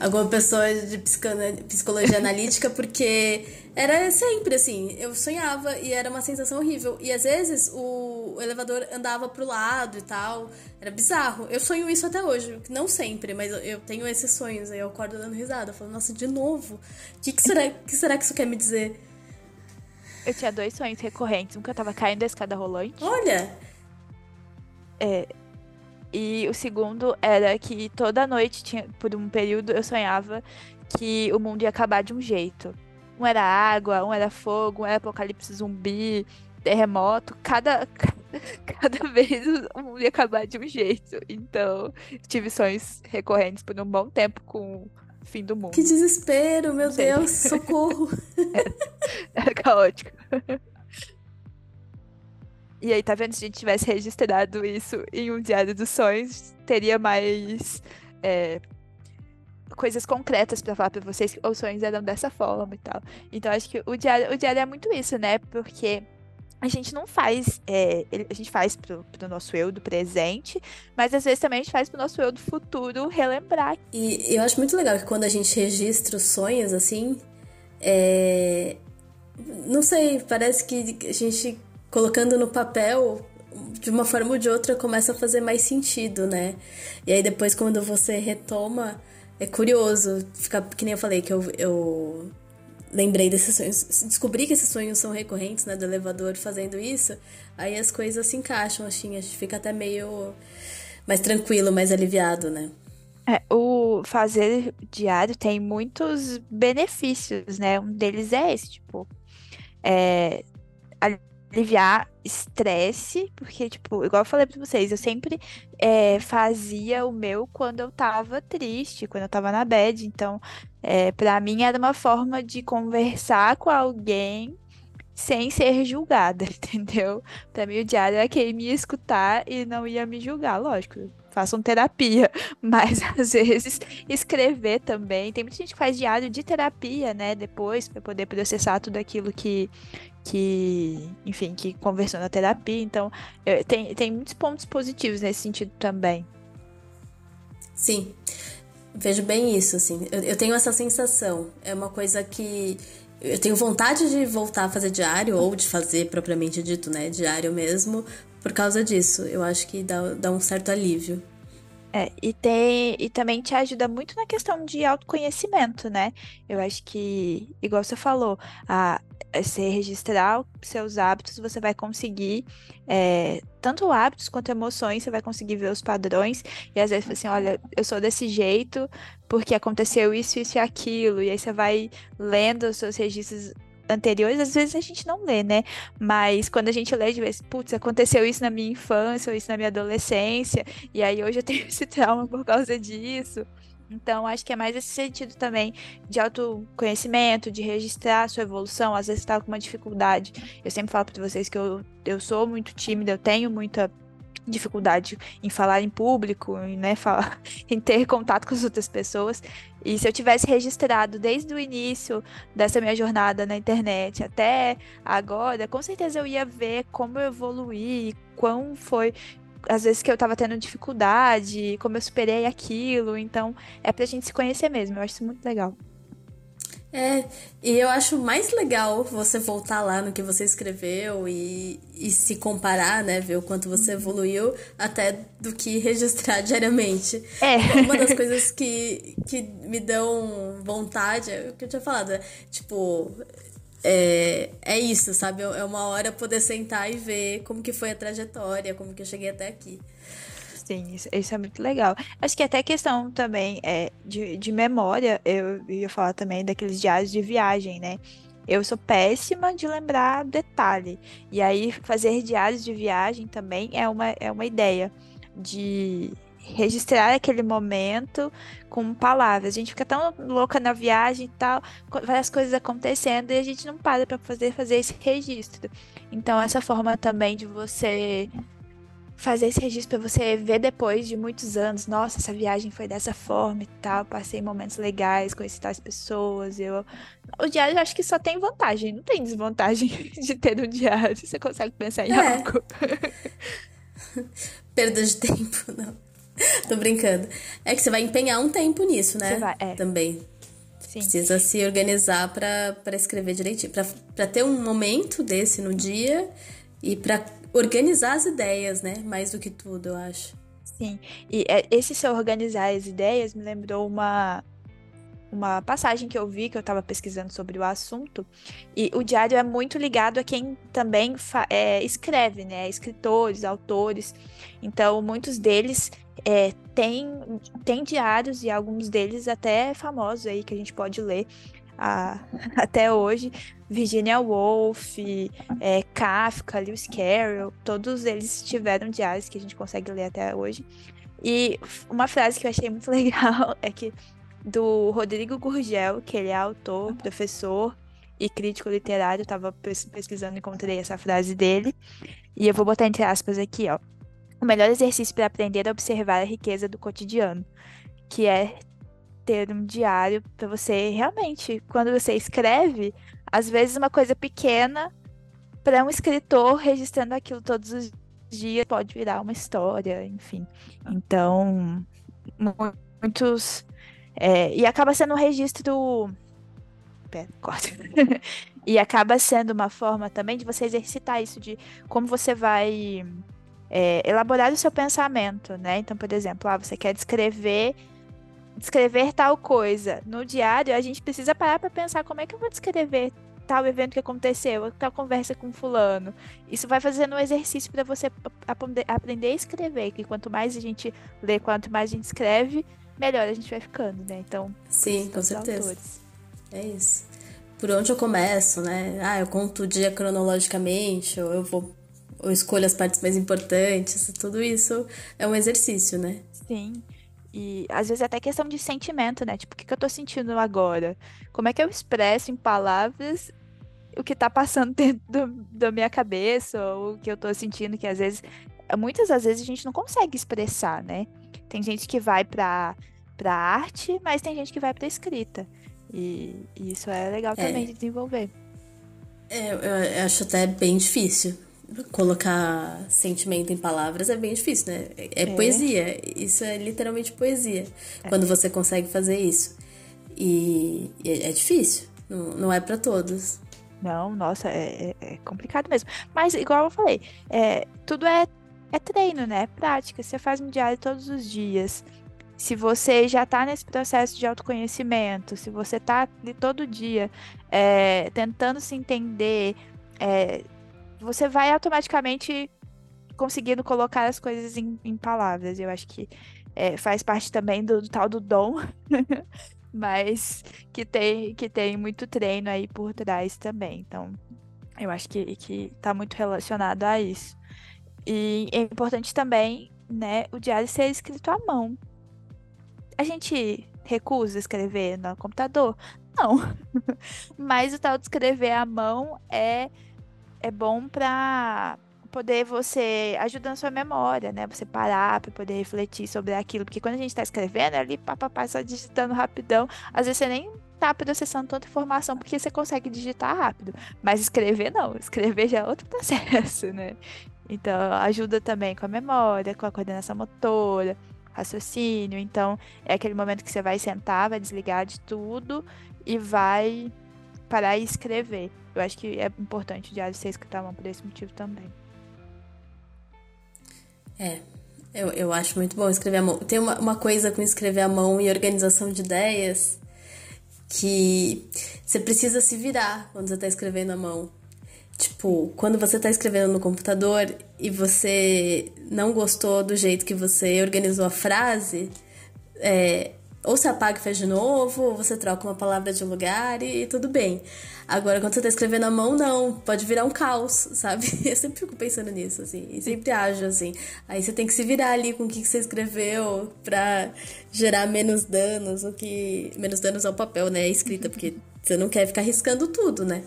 alguma pessoa de psicologia analítica, porque era sempre assim, eu sonhava e era uma sensação horrível. E às vezes o elevador andava pro lado e tal, era bizarro. Eu sonho isso até hoje, não sempre, mas eu tenho esses sonhos, aí eu acordo dando risada, falando, nossa, de novo, o que, que, será, que será que isso quer me dizer? Eu tinha dois sonhos recorrentes, um que eu tava caindo da escada rolante. Olha! É, e o segundo era que toda noite, tinha, por um período, eu sonhava que o mundo ia acabar de um jeito. Um era água, um era fogo, um era apocalipse zumbi, terremoto. Cada, cada vez o mundo ia acabar de um jeito. Então, tive sonhos recorrentes por um bom tempo com o fim do mundo. Que desespero, meu Deus, socorro. Era, era caótico. E aí, tá vendo? Se a gente tivesse registrado isso em um diário dos sonhos, teria mais é, coisas concretas para falar para vocês que os sonhos eram dessa forma e tal. Então, acho que o diário, o diário é muito isso, né? Porque a gente não faz, é, a gente faz pro, pro nosso eu do presente, mas às vezes também a gente faz pro nosso eu do futuro relembrar. E eu acho muito legal que quando a gente registra os sonhos, assim, é... não sei, parece que a gente colocando no papel, de uma forma ou de outra, começa a fazer mais sentido, né? E aí depois, quando você retoma, é curioso. Fica, que nem eu falei, que eu, eu lembrei desses sonhos. Descobri que esses sonhos são recorrentes, né? Do elevador fazendo isso. Aí as coisas se encaixam, assim. A gente fica até meio mais tranquilo, mais aliviado, né? É, o fazer diário tem muitos benefícios, né? Um deles é esse, tipo, é, aliviar estresse, porque, tipo, igual eu falei pra vocês, eu sempre é, fazia o meu quando eu tava triste, quando eu tava na bad. Então, é, para mim era uma forma de conversar com alguém sem ser julgada, entendeu? Pra mim o diário é que ele me escutar e não ia me julgar, lógico. Façam terapia, mas às vezes escrever também. Tem muita gente que faz diário de terapia, né? Depois, para poder processar tudo aquilo que, que, enfim, que conversou na terapia. Então, eu, tem, tem muitos pontos positivos nesse sentido também. Sim, vejo bem isso, assim. Eu, eu tenho essa sensação. É uma coisa que eu tenho vontade de voltar a fazer diário, ou de fazer propriamente dito, né? Diário mesmo, por causa disso. Eu acho que dá, dá um certo alívio. É, e, tem, e também te ajuda muito na questão de autoconhecimento, né? Eu acho que, igual você falou, a, você registrar seus hábitos, você vai conseguir, é, tanto hábitos quanto emoções, você vai conseguir ver os padrões. E às vezes, assim, olha, eu sou desse jeito porque aconteceu isso, isso e aquilo. E aí você vai lendo os seus registros anteriores, às vezes a gente não lê, né? Mas quando a gente lê, de vez, putz, aconteceu isso na minha infância, ou isso na minha adolescência, e aí hoje eu tenho esse trauma por causa disso. Então, acho que é mais esse sentido também de autoconhecimento, de registrar a sua evolução. Às vezes está com uma dificuldade. Eu sempre falo para vocês que eu, eu sou muito tímida, eu tenho muita dificuldade em falar em público, em, né, falar, em ter contato com as outras pessoas. E se eu tivesse registrado desde o início dessa minha jornada na internet até agora, com certeza eu ia ver como eu evoluí, quão foi às vezes que eu tava tendo dificuldade, como eu superei aquilo. Então, é pra gente se conhecer mesmo. Eu acho isso muito legal. É, e eu acho mais legal você voltar lá no que você escreveu e, e se comparar, né? Ver o quanto você evoluiu, até do que registrar diariamente. É. Uma das coisas que, que me dão vontade, é o que eu tinha falado, é, tipo, é, é isso, sabe? É uma hora poder sentar e ver como que foi a trajetória, como que eu cheguei até aqui. Sim, isso, isso, é muito legal. Acho que até questão também é, de, de memória, eu ia falar também daqueles diários de viagem, né? Eu sou péssima de lembrar detalhe. E aí, fazer diários de viagem também é uma, é uma ideia de registrar aquele momento com palavras. A gente fica tão louca na viagem e tal, várias coisas acontecendo e a gente não para para fazer fazer esse registro. Então essa forma também de você fazer esse registro para você ver depois de muitos anos, nossa, essa viagem foi dessa forma e tal, passei momentos legais, conheci tais pessoas, eu o diário eu acho que só tem vantagem, não tem desvantagem de ter um diário, você consegue pensar em é. algo. Perda de tempo, não. Tô brincando. É que você vai empenhar um tempo nisso, né? Você vai, é. Também. Sim. Precisa se organizar para escrever direitinho. para ter um momento desse no dia e para organizar as ideias, né? Mais do que tudo, eu acho. Sim. E é, esse seu organizar as ideias me lembrou uma, uma passagem que eu vi, que eu estava pesquisando sobre o assunto, e o diário é muito ligado a quem também é, escreve, né? Escritores, autores. Então, muitos deles é, têm, têm diários e alguns deles até famosos aí que a gente pode ler a, até hoje. Virginia Woolf, é, Kafka, Lewis Carroll, todos eles tiveram diários que a gente consegue ler até hoje. E uma frase que eu achei muito legal é que do Rodrigo Gurgel, que ele é autor, professor e crítico literário. Estava pesquisando e encontrei essa frase dele. E eu vou botar entre aspas aqui, ó. O melhor exercício para aprender é observar a riqueza do cotidiano, que é ter um diário para você realmente, quando você escreve, às vezes uma coisa pequena para um escritor registrando aquilo todos os dias pode virar uma história, enfim. Então, muitos é, e acaba sendo um registro. Pera, corta. e acaba sendo uma forma também de você exercitar isso, de como você vai é, elaborar o seu pensamento, né? Então, por exemplo, ah, você quer descrever descrever tal coisa. No diário, a gente precisa parar para pensar como é que eu vou descrever tal evento que aconteceu, tal conversa com fulano. Isso vai fazendo um exercício para você aprender a escrever, que quanto mais a gente lê, quanto mais a gente escreve, melhor a gente vai ficando, né? Então, sim, com certeza. Autores. É isso. Por onde eu começo, né? Ah, eu conto o dia cronologicamente, ou eu vou ou escolho as partes mais importantes, tudo isso é um exercício, né? Sim. E às vezes é até questão de sentimento, né? Tipo, o que, que eu tô sentindo agora? Como é que eu expresso em palavras o que tá passando dentro do, da minha cabeça, ou o que eu tô sentindo, que às vezes, muitas das vezes a gente não consegue expressar, né? Tem gente que vai pra para arte, mas tem gente que vai para escrita. E, e, isso é legal é. também de desenvolver. É, eu acho até bem difícil. Colocar sentimento em palavras é bem difícil, né? É, é. poesia. Isso é literalmente poesia. É. Quando você consegue fazer isso. E, é, é difícil. Não, não é para todos. Não, nossa, é, é, é, complicado mesmo. Mas, igual eu falei, é, tudo é, é treino, né? É prática. Você faz um diário todos os dias se você já está nesse processo de autoconhecimento, se você está todo dia é, tentando se entender, é, você vai automaticamente conseguindo colocar as coisas em, em palavras. Eu acho que é, faz parte também do, do tal do dom, mas que tem, que tem muito treino aí por trás também. Então, eu acho que, que tá muito relacionado a isso. E é importante também, né, o diário ser escrito à mão a gente recusa escrever no computador? Não. Mas o tal de escrever à mão é, é bom para poder você ajudar na sua memória, né? Você parar para poder refletir sobre aquilo. Porque quando a gente está escrevendo, é ali papapá, só digitando rapidão, às vezes você nem tá processando tanta informação porque você consegue digitar rápido. Mas escrever não. Escrever já é outro processo, né? Então ajuda também com a memória, com a coordenação motora raciocínio. Então, é aquele momento que você vai sentar, vai desligar de tudo e vai parar e escrever. Eu acho que é importante o diário ser mão por esse motivo também. É, eu, eu acho muito bom escrever à mão. Tem uma, uma coisa com escrever à mão e organização de ideias que você precisa se virar quando você está escrevendo à mão. Tipo, quando você tá escrevendo no computador e você não gostou do jeito que você organizou a frase, é, ou você apaga e faz de novo, ou você troca uma palavra de lugar e, e tudo bem. Agora, quando você tá escrevendo à mão, não. Pode virar um caos, sabe? Eu sempre fico pensando nisso, assim. E sempre ajo, assim. Aí você tem que se virar ali com o que, você escreveu pra gerar menos danos, o que... Menos danos ao papel, né? A escrita, porque você não quer ficar riscando tudo, né?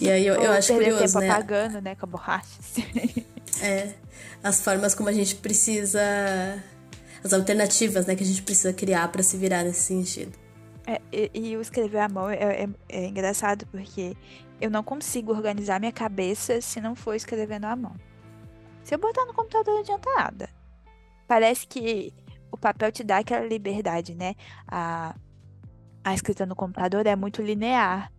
E aí eu, eu acho curioso, tempo né? apagando, né, com a borracha. é, as formas como a gente precisa... As alternativas, né, que a gente precisa criar para se virar nesse sentido. É, e, e o escrever à mão é, é, é engraçado porque eu não consigo organizar minha cabeça se não for escrevendo à mão. Se eu botar no computador, não adianta nada. parece que o papel te dá aquela liberdade, né? A, a escrita no computador é muito linear.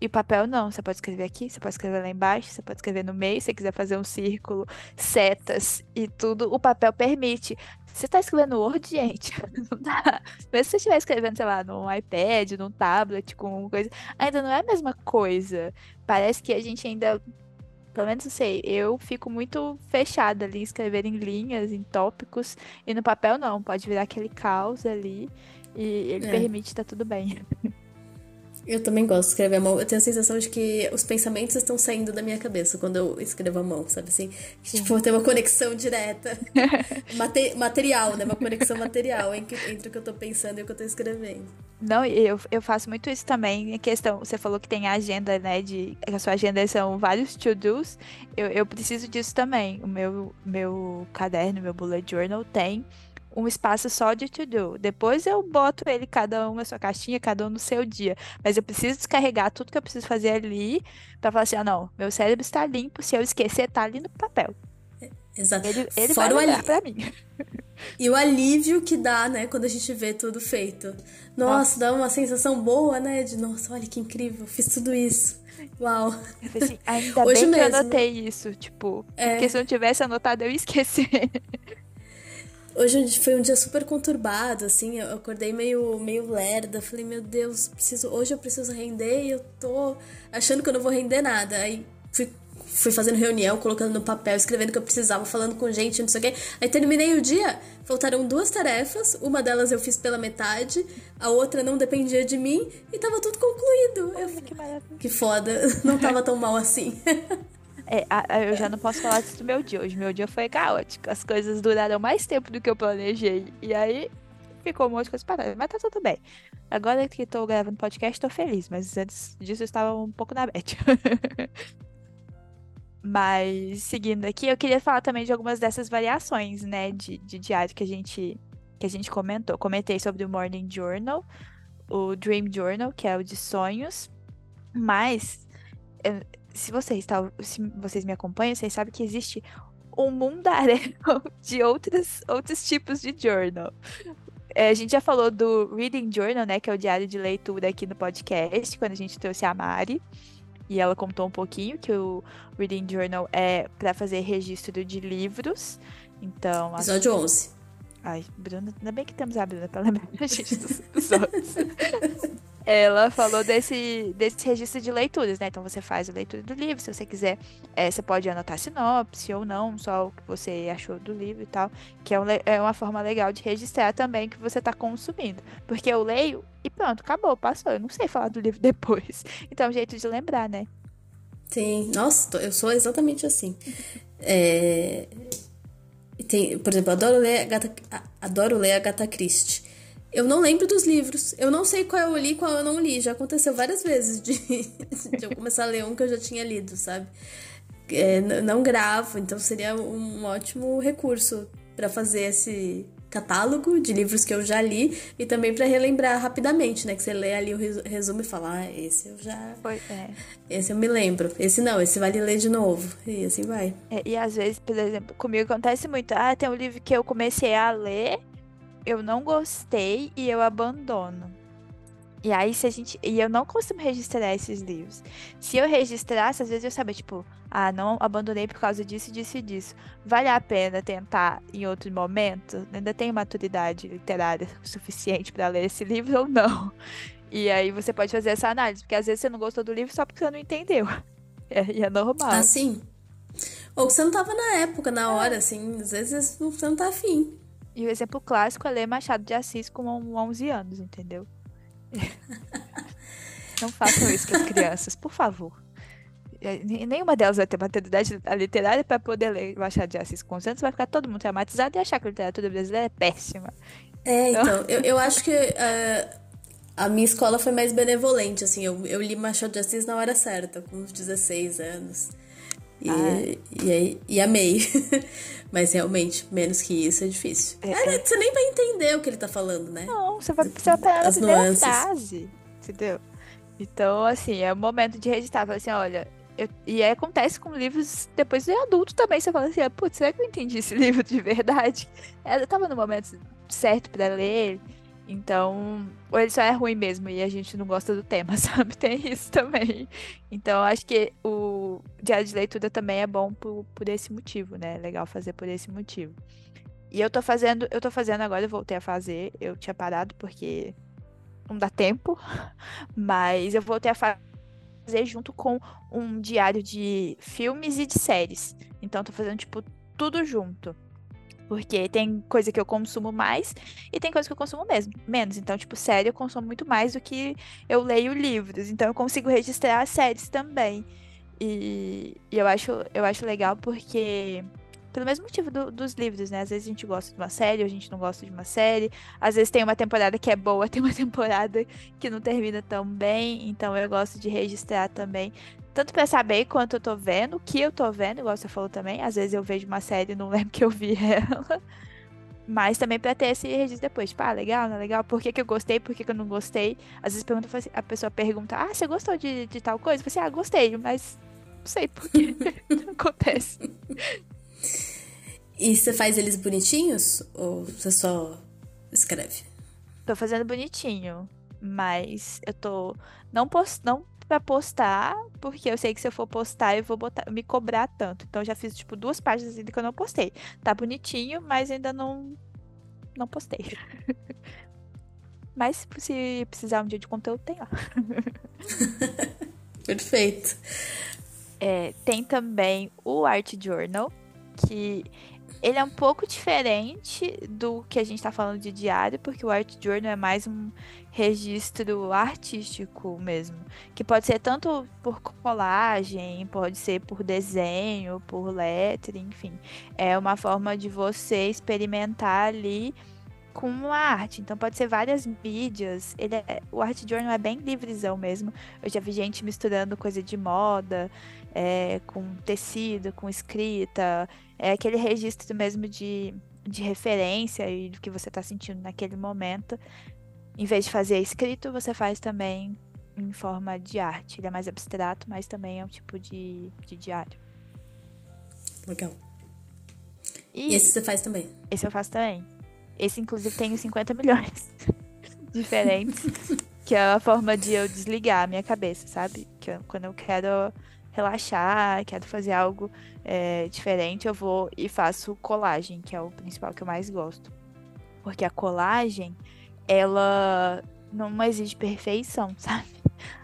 E papel não, você pode escrever aqui, você pode escrever lá embaixo, você pode escrever no meio, se você quiser fazer um círculo, setas e tudo, o papel permite. Você está escrevendo Word, gente, não dá. Mesmo se você estiver escrevendo, sei lá, num iPad, num tablet, com coisa, ainda não é a mesma coisa. Parece que a gente ainda pelo menos não sei, eu fico muito fechada ali, escrever em linhas, em tópicos, e no papel não, pode virar aquele caos ali, e ele é. permite tá tudo bem. Eu também gosto de escrever à mão. Eu tenho a sensação de que os pensamentos estão saindo da minha cabeça quando eu escrevo à mão, sabe assim? Que, tipo, tem uma conexão direta. Mate material, né? Uma conexão material entre, entre o que eu tô pensando e o que eu tô escrevendo. Não, eu, eu faço muito isso também. A questão, você falou que tem a agenda, né? De, a sua agenda são vários to-dos. Eu, eu preciso disso também. O meu, meu caderno, meu bullet journal tem um espaço só de to-do. Depois eu boto ele, cada um na sua caixinha, cada um no seu dia. Mas eu preciso descarregar tudo que eu preciso fazer ali para falar assim: ah, não, meu cérebro está limpo, se eu esquecer, tá ali no papel. Exato. Ele, ele Fora vai lembrar pra mim. E o alívio que dá, né, quando a gente vê tudo feito. Nossa, nossa. dá uma sensação boa, né? De nossa, olha que incrível, fiz tudo isso. Uau. Assim, ainda Hoje bem mesmo. que eu anotei isso, tipo, é... porque se eu não tivesse anotado, eu ia esquecer. Hoje foi um dia super conturbado, assim, eu acordei meio, meio lerda, falei, meu Deus, preciso, hoje eu preciso render e eu tô achando que eu não vou render nada. Aí fui, fui fazendo reunião, colocando no papel, escrevendo o que eu precisava, falando com gente, não sei o quê. Aí terminei o dia, faltaram duas tarefas, uma delas eu fiz pela metade, a outra não dependia de mim e tava tudo concluído. Eu, que, que foda, não tava tão mal assim. É, a, eu já não posso falar disso do meu dia. Hoje meu dia foi caótico. As coisas duraram mais tempo do que eu planejei. E aí ficou um monte de coisa paradas. Mas tá tudo bem. Agora que tô gravando podcast, tô feliz. Mas antes disso eu estava um pouco na bad. mas seguindo aqui, eu queria falar também de algumas dessas variações, né? De, de diário que a gente que a gente comentou. Comentei sobre o Morning Journal, o Dream Journal, que é o de sonhos. Mas se vocês, tá, se vocês me acompanham, vocês sabem que existe um mundaréu de outros, outros tipos de journal. É, a gente já falou do Reading Journal, né? Que é o diário de leitura aqui no podcast, quando a gente trouxe a Mari. E ela contou um pouquinho que o Reading Journal é para fazer registro de livros. Então. Episódio acho... 11. Ai, Bruna, ainda bem que temos a Bruna pra lembrar a gente dos episódios. ela falou desse, desse registro de leituras, né? Então você faz a leitura do livro, se você quiser, é, você pode anotar sinopse ou não, só o que você achou do livro e tal, que é, um, é uma forma legal de registrar também que você está consumindo. Porque eu leio e pronto, acabou, passou. Eu não sei falar do livro depois. Então é um jeito de lembrar, né? Sim, nossa, eu sou exatamente assim. É... Tem, por exemplo, adoro ler a Gata, adoro ler a Gata Christie. Eu não lembro dos livros. Eu não sei qual eu li e qual eu não li. Já aconteceu várias vezes de, de eu começar a ler um que eu já tinha lido, sabe? É, não gravo, então seria um ótimo recurso para fazer esse catálogo de livros que eu já li e também para relembrar rapidamente, né? Que você lê ali o resumo e fala, ah, esse eu já. Foi, é. Esse eu me lembro. Esse não, esse vale ler de novo. E assim vai. É, e às vezes, por exemplo, comigo acontece muito. Ah, tem um livro que eu comecei a ler eu não gostei e eu abandono. E aí, se a gente. E eu não costumo registrar esses livros. Se eu registrasse, às vezes eu sabia, tipo, ah, não abandonei por causa disso, disso e disso. Vale a pena tentar em outro momento? Ainda tenho maturidade literária suficiente para ler esse livro ou não? E aí você pode fazer essa análise, porque às vezes você não gostou do livro só porque você não entendeu. É, e é normal. Ah, sim. Ou que você não tava na época, na hora, é. assim. Às vezes você não tá afim. E o exemplo clássico é ler Machado de Assis com 11 anos, entendeu? Não façam isso com as crianças, por favor. É, nenhuma delas vai ter maturidade literária para poder ler Machado de Assis com 11 anos, vai ficar todo mundo traumatizado e achar que a literatura brasileira é péssima. É, então, então eu, eu acho que uh, a minha escola foi mais benevolente, assim, eu, eu li Machado de Assis na hora certa, com uns 16 anos. E, ah. e, aí, e amei. Mas realmente, menos que isso é difícil. É, é, você nem vai entender o que ele tá falando, né? Não, você vai, vai parar na primeira frase. Entendeu? Então, assim, é o momento de registrar. Falar assim, olha, Eu, e aí acontece com livros depois de adulto também. Você fala assim, ah, putz, será que eu entendi esse livro de verdade? Eu tava no momento certo para ler. Então, ou ele só é ruim mesmo e a gente não gosta do tema, sabe? Tem isso também. Então, acho que o diário de leitura também é bom por, por esse motivo, né? É legal fazer por esse motivo. E eu tô fazendo, eu tô fazendo agora, eu voltei a fazer. Eu tinha parado porque não dá tempo, mas eu voltei a fazer junto com um diário de filmes e de séries. Então, tô fazendo, tipo, tudo junto. Porque tem coisa que eu consumo mais e tem coisa que eu consumo mesmo, menos. Então, tipo, série eu consumo muito mais do que eu leio livros. Então, eu consigo registrar as séries também. E, e eu, acho, eu acho legal porque pelo mesmo motivo do, dos livros, né? Às vezes a gente gosta de uma série, a gente não gosta de uma série. Às vezes tem uma temporada que é boa, tem uma temporada que não termina tão bem. Então eu gosto de registrar também. Tanto para saber quanto eu tô vendo, o que eu tô vendo, igual você falou também. Às vezes eu vejo uma série e não lembro que eu vi ela. Mas também pra ter esse registro depois. Tipo, ah, legal, não é legal? Por que, que eu gostei? Por que, que eu não gostei? Às vezes pergunta, a pessoa pergunta, ah, você gostou de, de tal coisa? Falo assim, ah, gostei, mas não sei por que acontece. E você faz eles bonitinhos? Ou você só escreve? Tô fazendo bonitinho. Mas eu tô. Não, post... não pra postar, porque eu sei que se eu for postar, eu vou botar, me cobrar tanto. Então eu já fiz, tipo, duas páginas ainda que eu não postei. Tá bonitinho, mas ainda não. Não postei. mas se precisar um dia de conteúdo, tem lá. Perfeito. É, tem também o Art Journal, que ele é um pouco diferente do que a gente está falando de diário, porque o Art Journal é mais um registro artístico mesmo, que pode ser tanto por colagem, pode ser por desenho, por letra, enfim. É uma forma de você experimentar ali com a arte. Então pode ser várias mídias. Ele é, o Art Journal é bem livrezão mesmo. Eu já vi gente misturando coisa de moda, é, com tecido, com escrita. É aquele registro mesmo de, de referência e do que você está sentindo naquele momento. Em vez de fazer escrito, você faz também em forma de arte. Ele é mais abstrato, mas também é um tipo de, de diário. Legal. E, e esse você faz também? Esse eu faço também. Esse, inclusive, tem 50 milhões diferentes. que é a forma de eu desligar a minha cabeça, sabe? Que eu, quando eu quero relaxar, quero fazer algo é, diferente, eu vou e faço colagem, que é o principal que eu mais gosto. Porque a colagem, ela não exige perfeição, sabe?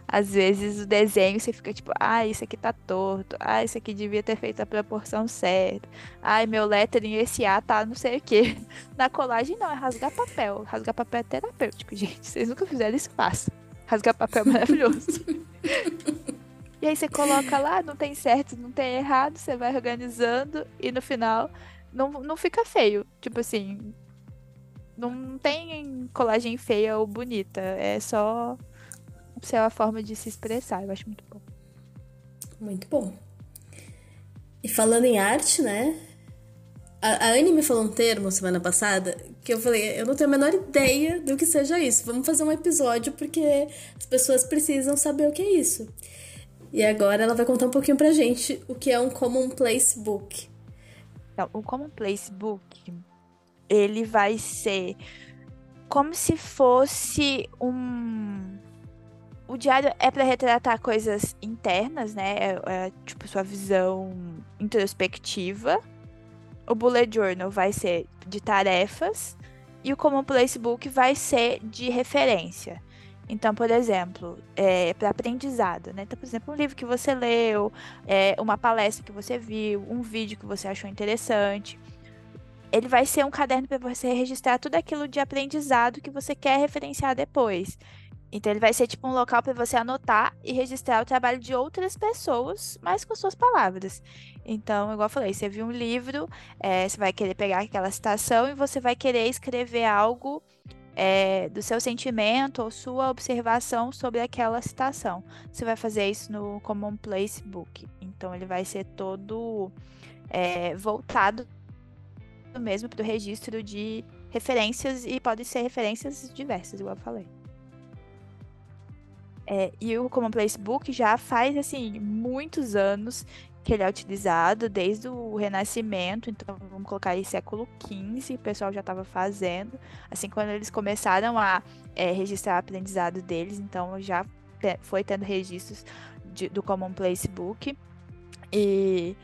às vezes o desenho você fica tipo, ah, isso aqui tá torto, ah, isso aqui devia ter feito a proporção certa, ai, meu lettering, esse A tá não sei o que. Na colagem não, é rasgar papel. Rasgar papel é terapêutico, gente. Vocês nunca fizeram isso, faça. Rasgar papel é maravilhoso. E aí você coloca lá, não tem certo, não tem errado, você vai organizando e no final não, não fica feio. Tipo assim, não tem colagem feia ou bonita, é só ser uma forma de se expressar. Eu acho muito bom. Muito bom. E falando em arte, né? A, a Anne me falou um termo semana passada que eu falei, eu não tenho a menor ideia do que seja isso. Vamos fazer um episódio porque as pessoas precisam saber o que é isso. E agora ela vai contar um pouquinho pra gente o que é um Commonplace Book. Então, o Commonplace Book, ele vai ser como se fosse um o diário é para retratar coisas internas, né? É, é, tipo sua visão introspectiva. O bullet journal vai ser de tarefas e o common place book vai ser de referência. Então, por exemplo, é para aprendizado, né? Então, por exemplo, um livro que você leu, é, uma palestra que você viu, um vídeo que você achou interessante. Ele vai ser um caderno para você registrar tudo aquilo de aprendizado que você quer referenciar depois. Então ele vai ser tipo um local para você anotar e registrar o trabalho de outras pessoas, mas com suas palavras. Então, igual eu falei, você viu um livro, é, você vai querer pegar aquela citação e você vai querer escrever algo é, do seu sentimento ou sua observação sobre aquela citação. Você vai fazer isso no Commonplace Book. Então ele vai ser todo é, voltado mesmo para o registro de referências e pode ser referências diversas, igual eu falei. É, e o Common Place Book já faz, assim, muitos anos que ele é utilizado, desde o Renascimento, então vamos colocar aí século XV, o pessoal já estava fazendo, assim, quando eles começaram a é, registrar o aprendizado deles, então já foi tendo registros de, do Common Place Book, e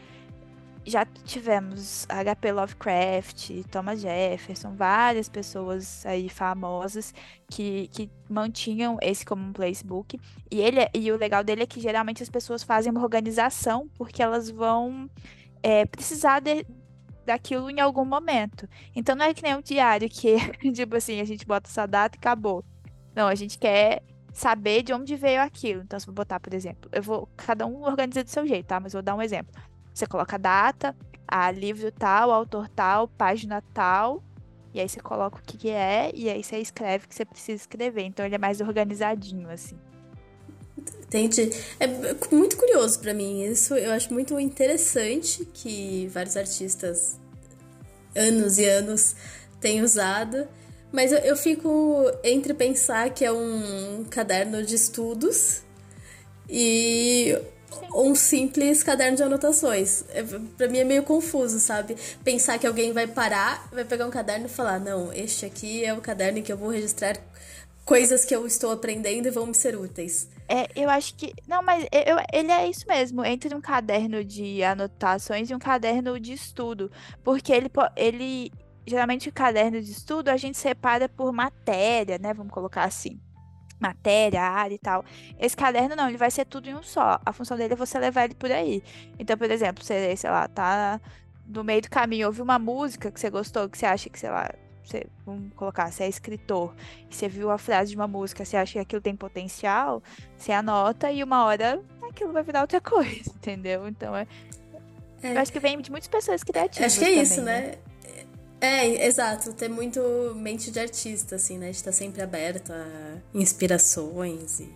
já tivemos HP Lovecraft, Thomas Jefferson, várias pessoas aí famosas que, que mantinham esse como um placebook. E, ele, e o legal dele é que geralmente as pessoas fazem uma organização porque elas vão é, precisar de, daquilo em algum momento. Então não é que nem um diário que, tipo assim, a gente bota essa data e acabou. Não, a gente quer saber de onde veio aquilo. Então, se eu botar, por exemplo, eu vou. Cada um organiza do seu jeito, tá? Mas vou dar um exemplo. Você coloca a data, a livro tal, autor tal, página tal, e aí você coloca o que, que é, e aí você escreve o que você precisa escrever. Então ele é mais organizadinho, assim. Entendi. É muito curioso para mim. Isso eu acho muito interessante que vários artistas, anos e anos, têm usado. Mas eu, eu fico entre pensar que é um caderno de estudos e um simples caderno de anotações. É, para mim é meio confuso, sabe? Pensar que alguém vai parar, vai pegar um caderno e falar: não, este aqui é o caderno em que eu vou registrar coisas que eu estou aprendendo e vão me ser úteis. É, eu acho que. Não, mas eu, ele é isso mesmo, entre um caderno de anotações e um caderno de estudo. Porque ele, ele. Geralmente o caderno de estudo a gente separa por matéria, né? Vamos colocar assim matéria, área e tal. Esse caderno não, ele vai ser tudo em um só. A função dele é você levar ele por aí. Então, por exemplo, você, sei lá, tá no meio do caminho, ouviu uma música que você gostou, que você acha que, sei lá, você, vamos colocar, você é escritor, e você viu a frase de uma música, você acha que aquilo tem potencial, você anota e uma hora aquilo vai virar outra coisa, entendeu? Então é. é. Eu acho que vem de muitas pessoas criativas. Acho que é também, isso, né? né? É, exato, ter muito mente de artista, assim, né? De estar sempre aberto a inspirações e,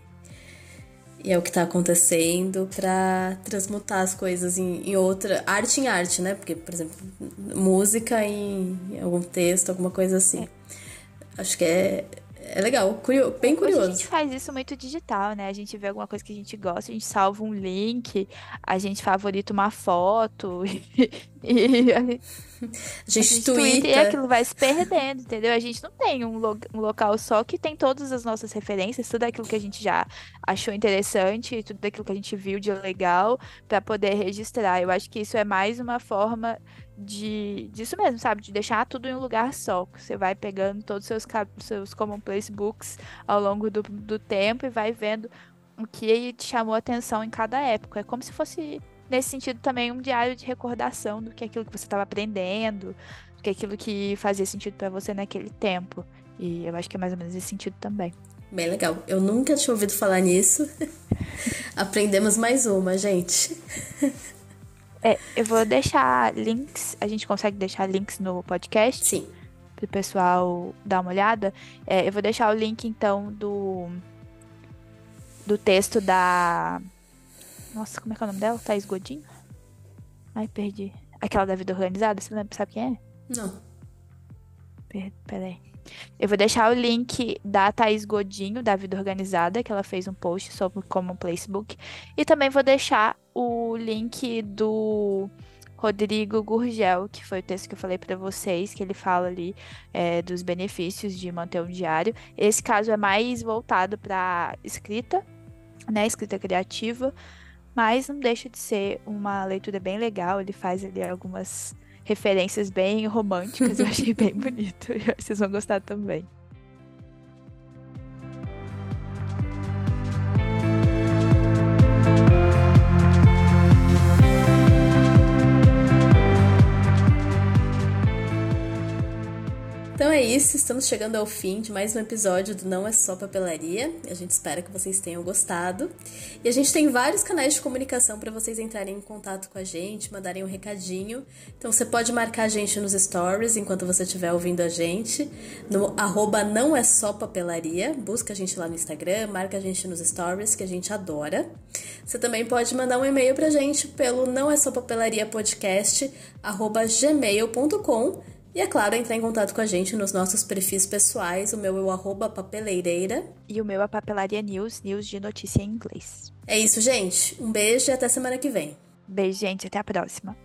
e é o que está acontecendo para transmutar as coisas em, em, outra. Arte em arte, né? Porque, por exemplo, música em, em algum texto, alguma coisa assim. É. Acho que é, é legal, bem curioso. a gente faz isso muito digital, né? A gente vê alguma coisa que a gente gosta, a gente salva um link, a gente favorita uma foto e, e a, gente, a gente twitta. e aquilo vai se perdendo, entendeu? A gente não tem um, lo um, local só que tem todas as nossas referências, tudo aquilo que a gente já achou interessante, tudo aquilo que a gente viu de legal para poder registrar. Eu acho que isso é mais uma forma de disso mesmo, sabe? De deixar tudo em um lugar só. Você vai pegando todos os seus, seus commonplace books ao longo do, do tempo e vai vendo o que te chamou atenção em cada época. É como se fosse, nesse sentido, também um diário de recordação do que é aquilo que você estava aprendendo, do que é aquilo que fazia sentido para você naquele tempo. E eu acho que é mais ou menos esse sentido também. Bem legal. Eu nunca tinha ouvido falar nisso. Aprendemos mais uma, gente. É, eu vou deixar links, a gente consegue deixar links no podcast? Sim. Para o pessoal dar uma olhada. É, eu vou deixar o link, então, do, do texto da. Nossa, como é que é o nome dela? Thaís Godinho? Ai, perdi. Aquela da vida organizada, você lembra, sabe quem é? Não. Peraí. Eu vou deixar o link da Thaís Godinho, da Vida Organizada, que ela fez um post sobre como Placebook. E também vou deixar o link do Rodrigo Gurgel, que foi o texto que eu falei para vocês, que ele fala ali é, dos benefícios de manter um diário. Esse caso é mais voltado para escrita, né, escrita criativa, mas não deixa de ser uma leitura bem legal. Ele faz ali algumas referências bem românticas, eu achei bem bonito. Vocês vão gostar também. Então é isso, estamos chegando ao fim de mais um episódio do Não é Só Papelaria. A gente espera que vocês tenham gostado. E a gente tem vários canais de comunicação para vocês entrarem em contato com a gente, mandarem um recadinho. Então você pode marcar a gente nos stories enquanto você estiver ouvindo a gente, no arroba Não é Só Papelaria. Busca a gente lá no Instagram, marca a gente nos stories, que a gente adora. Você também pode mandar um e-mail pra gente pelo não é só papelaria podcast arroba gmail.com E é claro, entrar em contato com a gente nos nossos perfis pessoais. O meu é o arroba papeleireira. E o meu é Papelaria News, news de notícia em inglês. É isso, gente. Um beijo e até semana que vem. Beijo, gente. Até a próxima.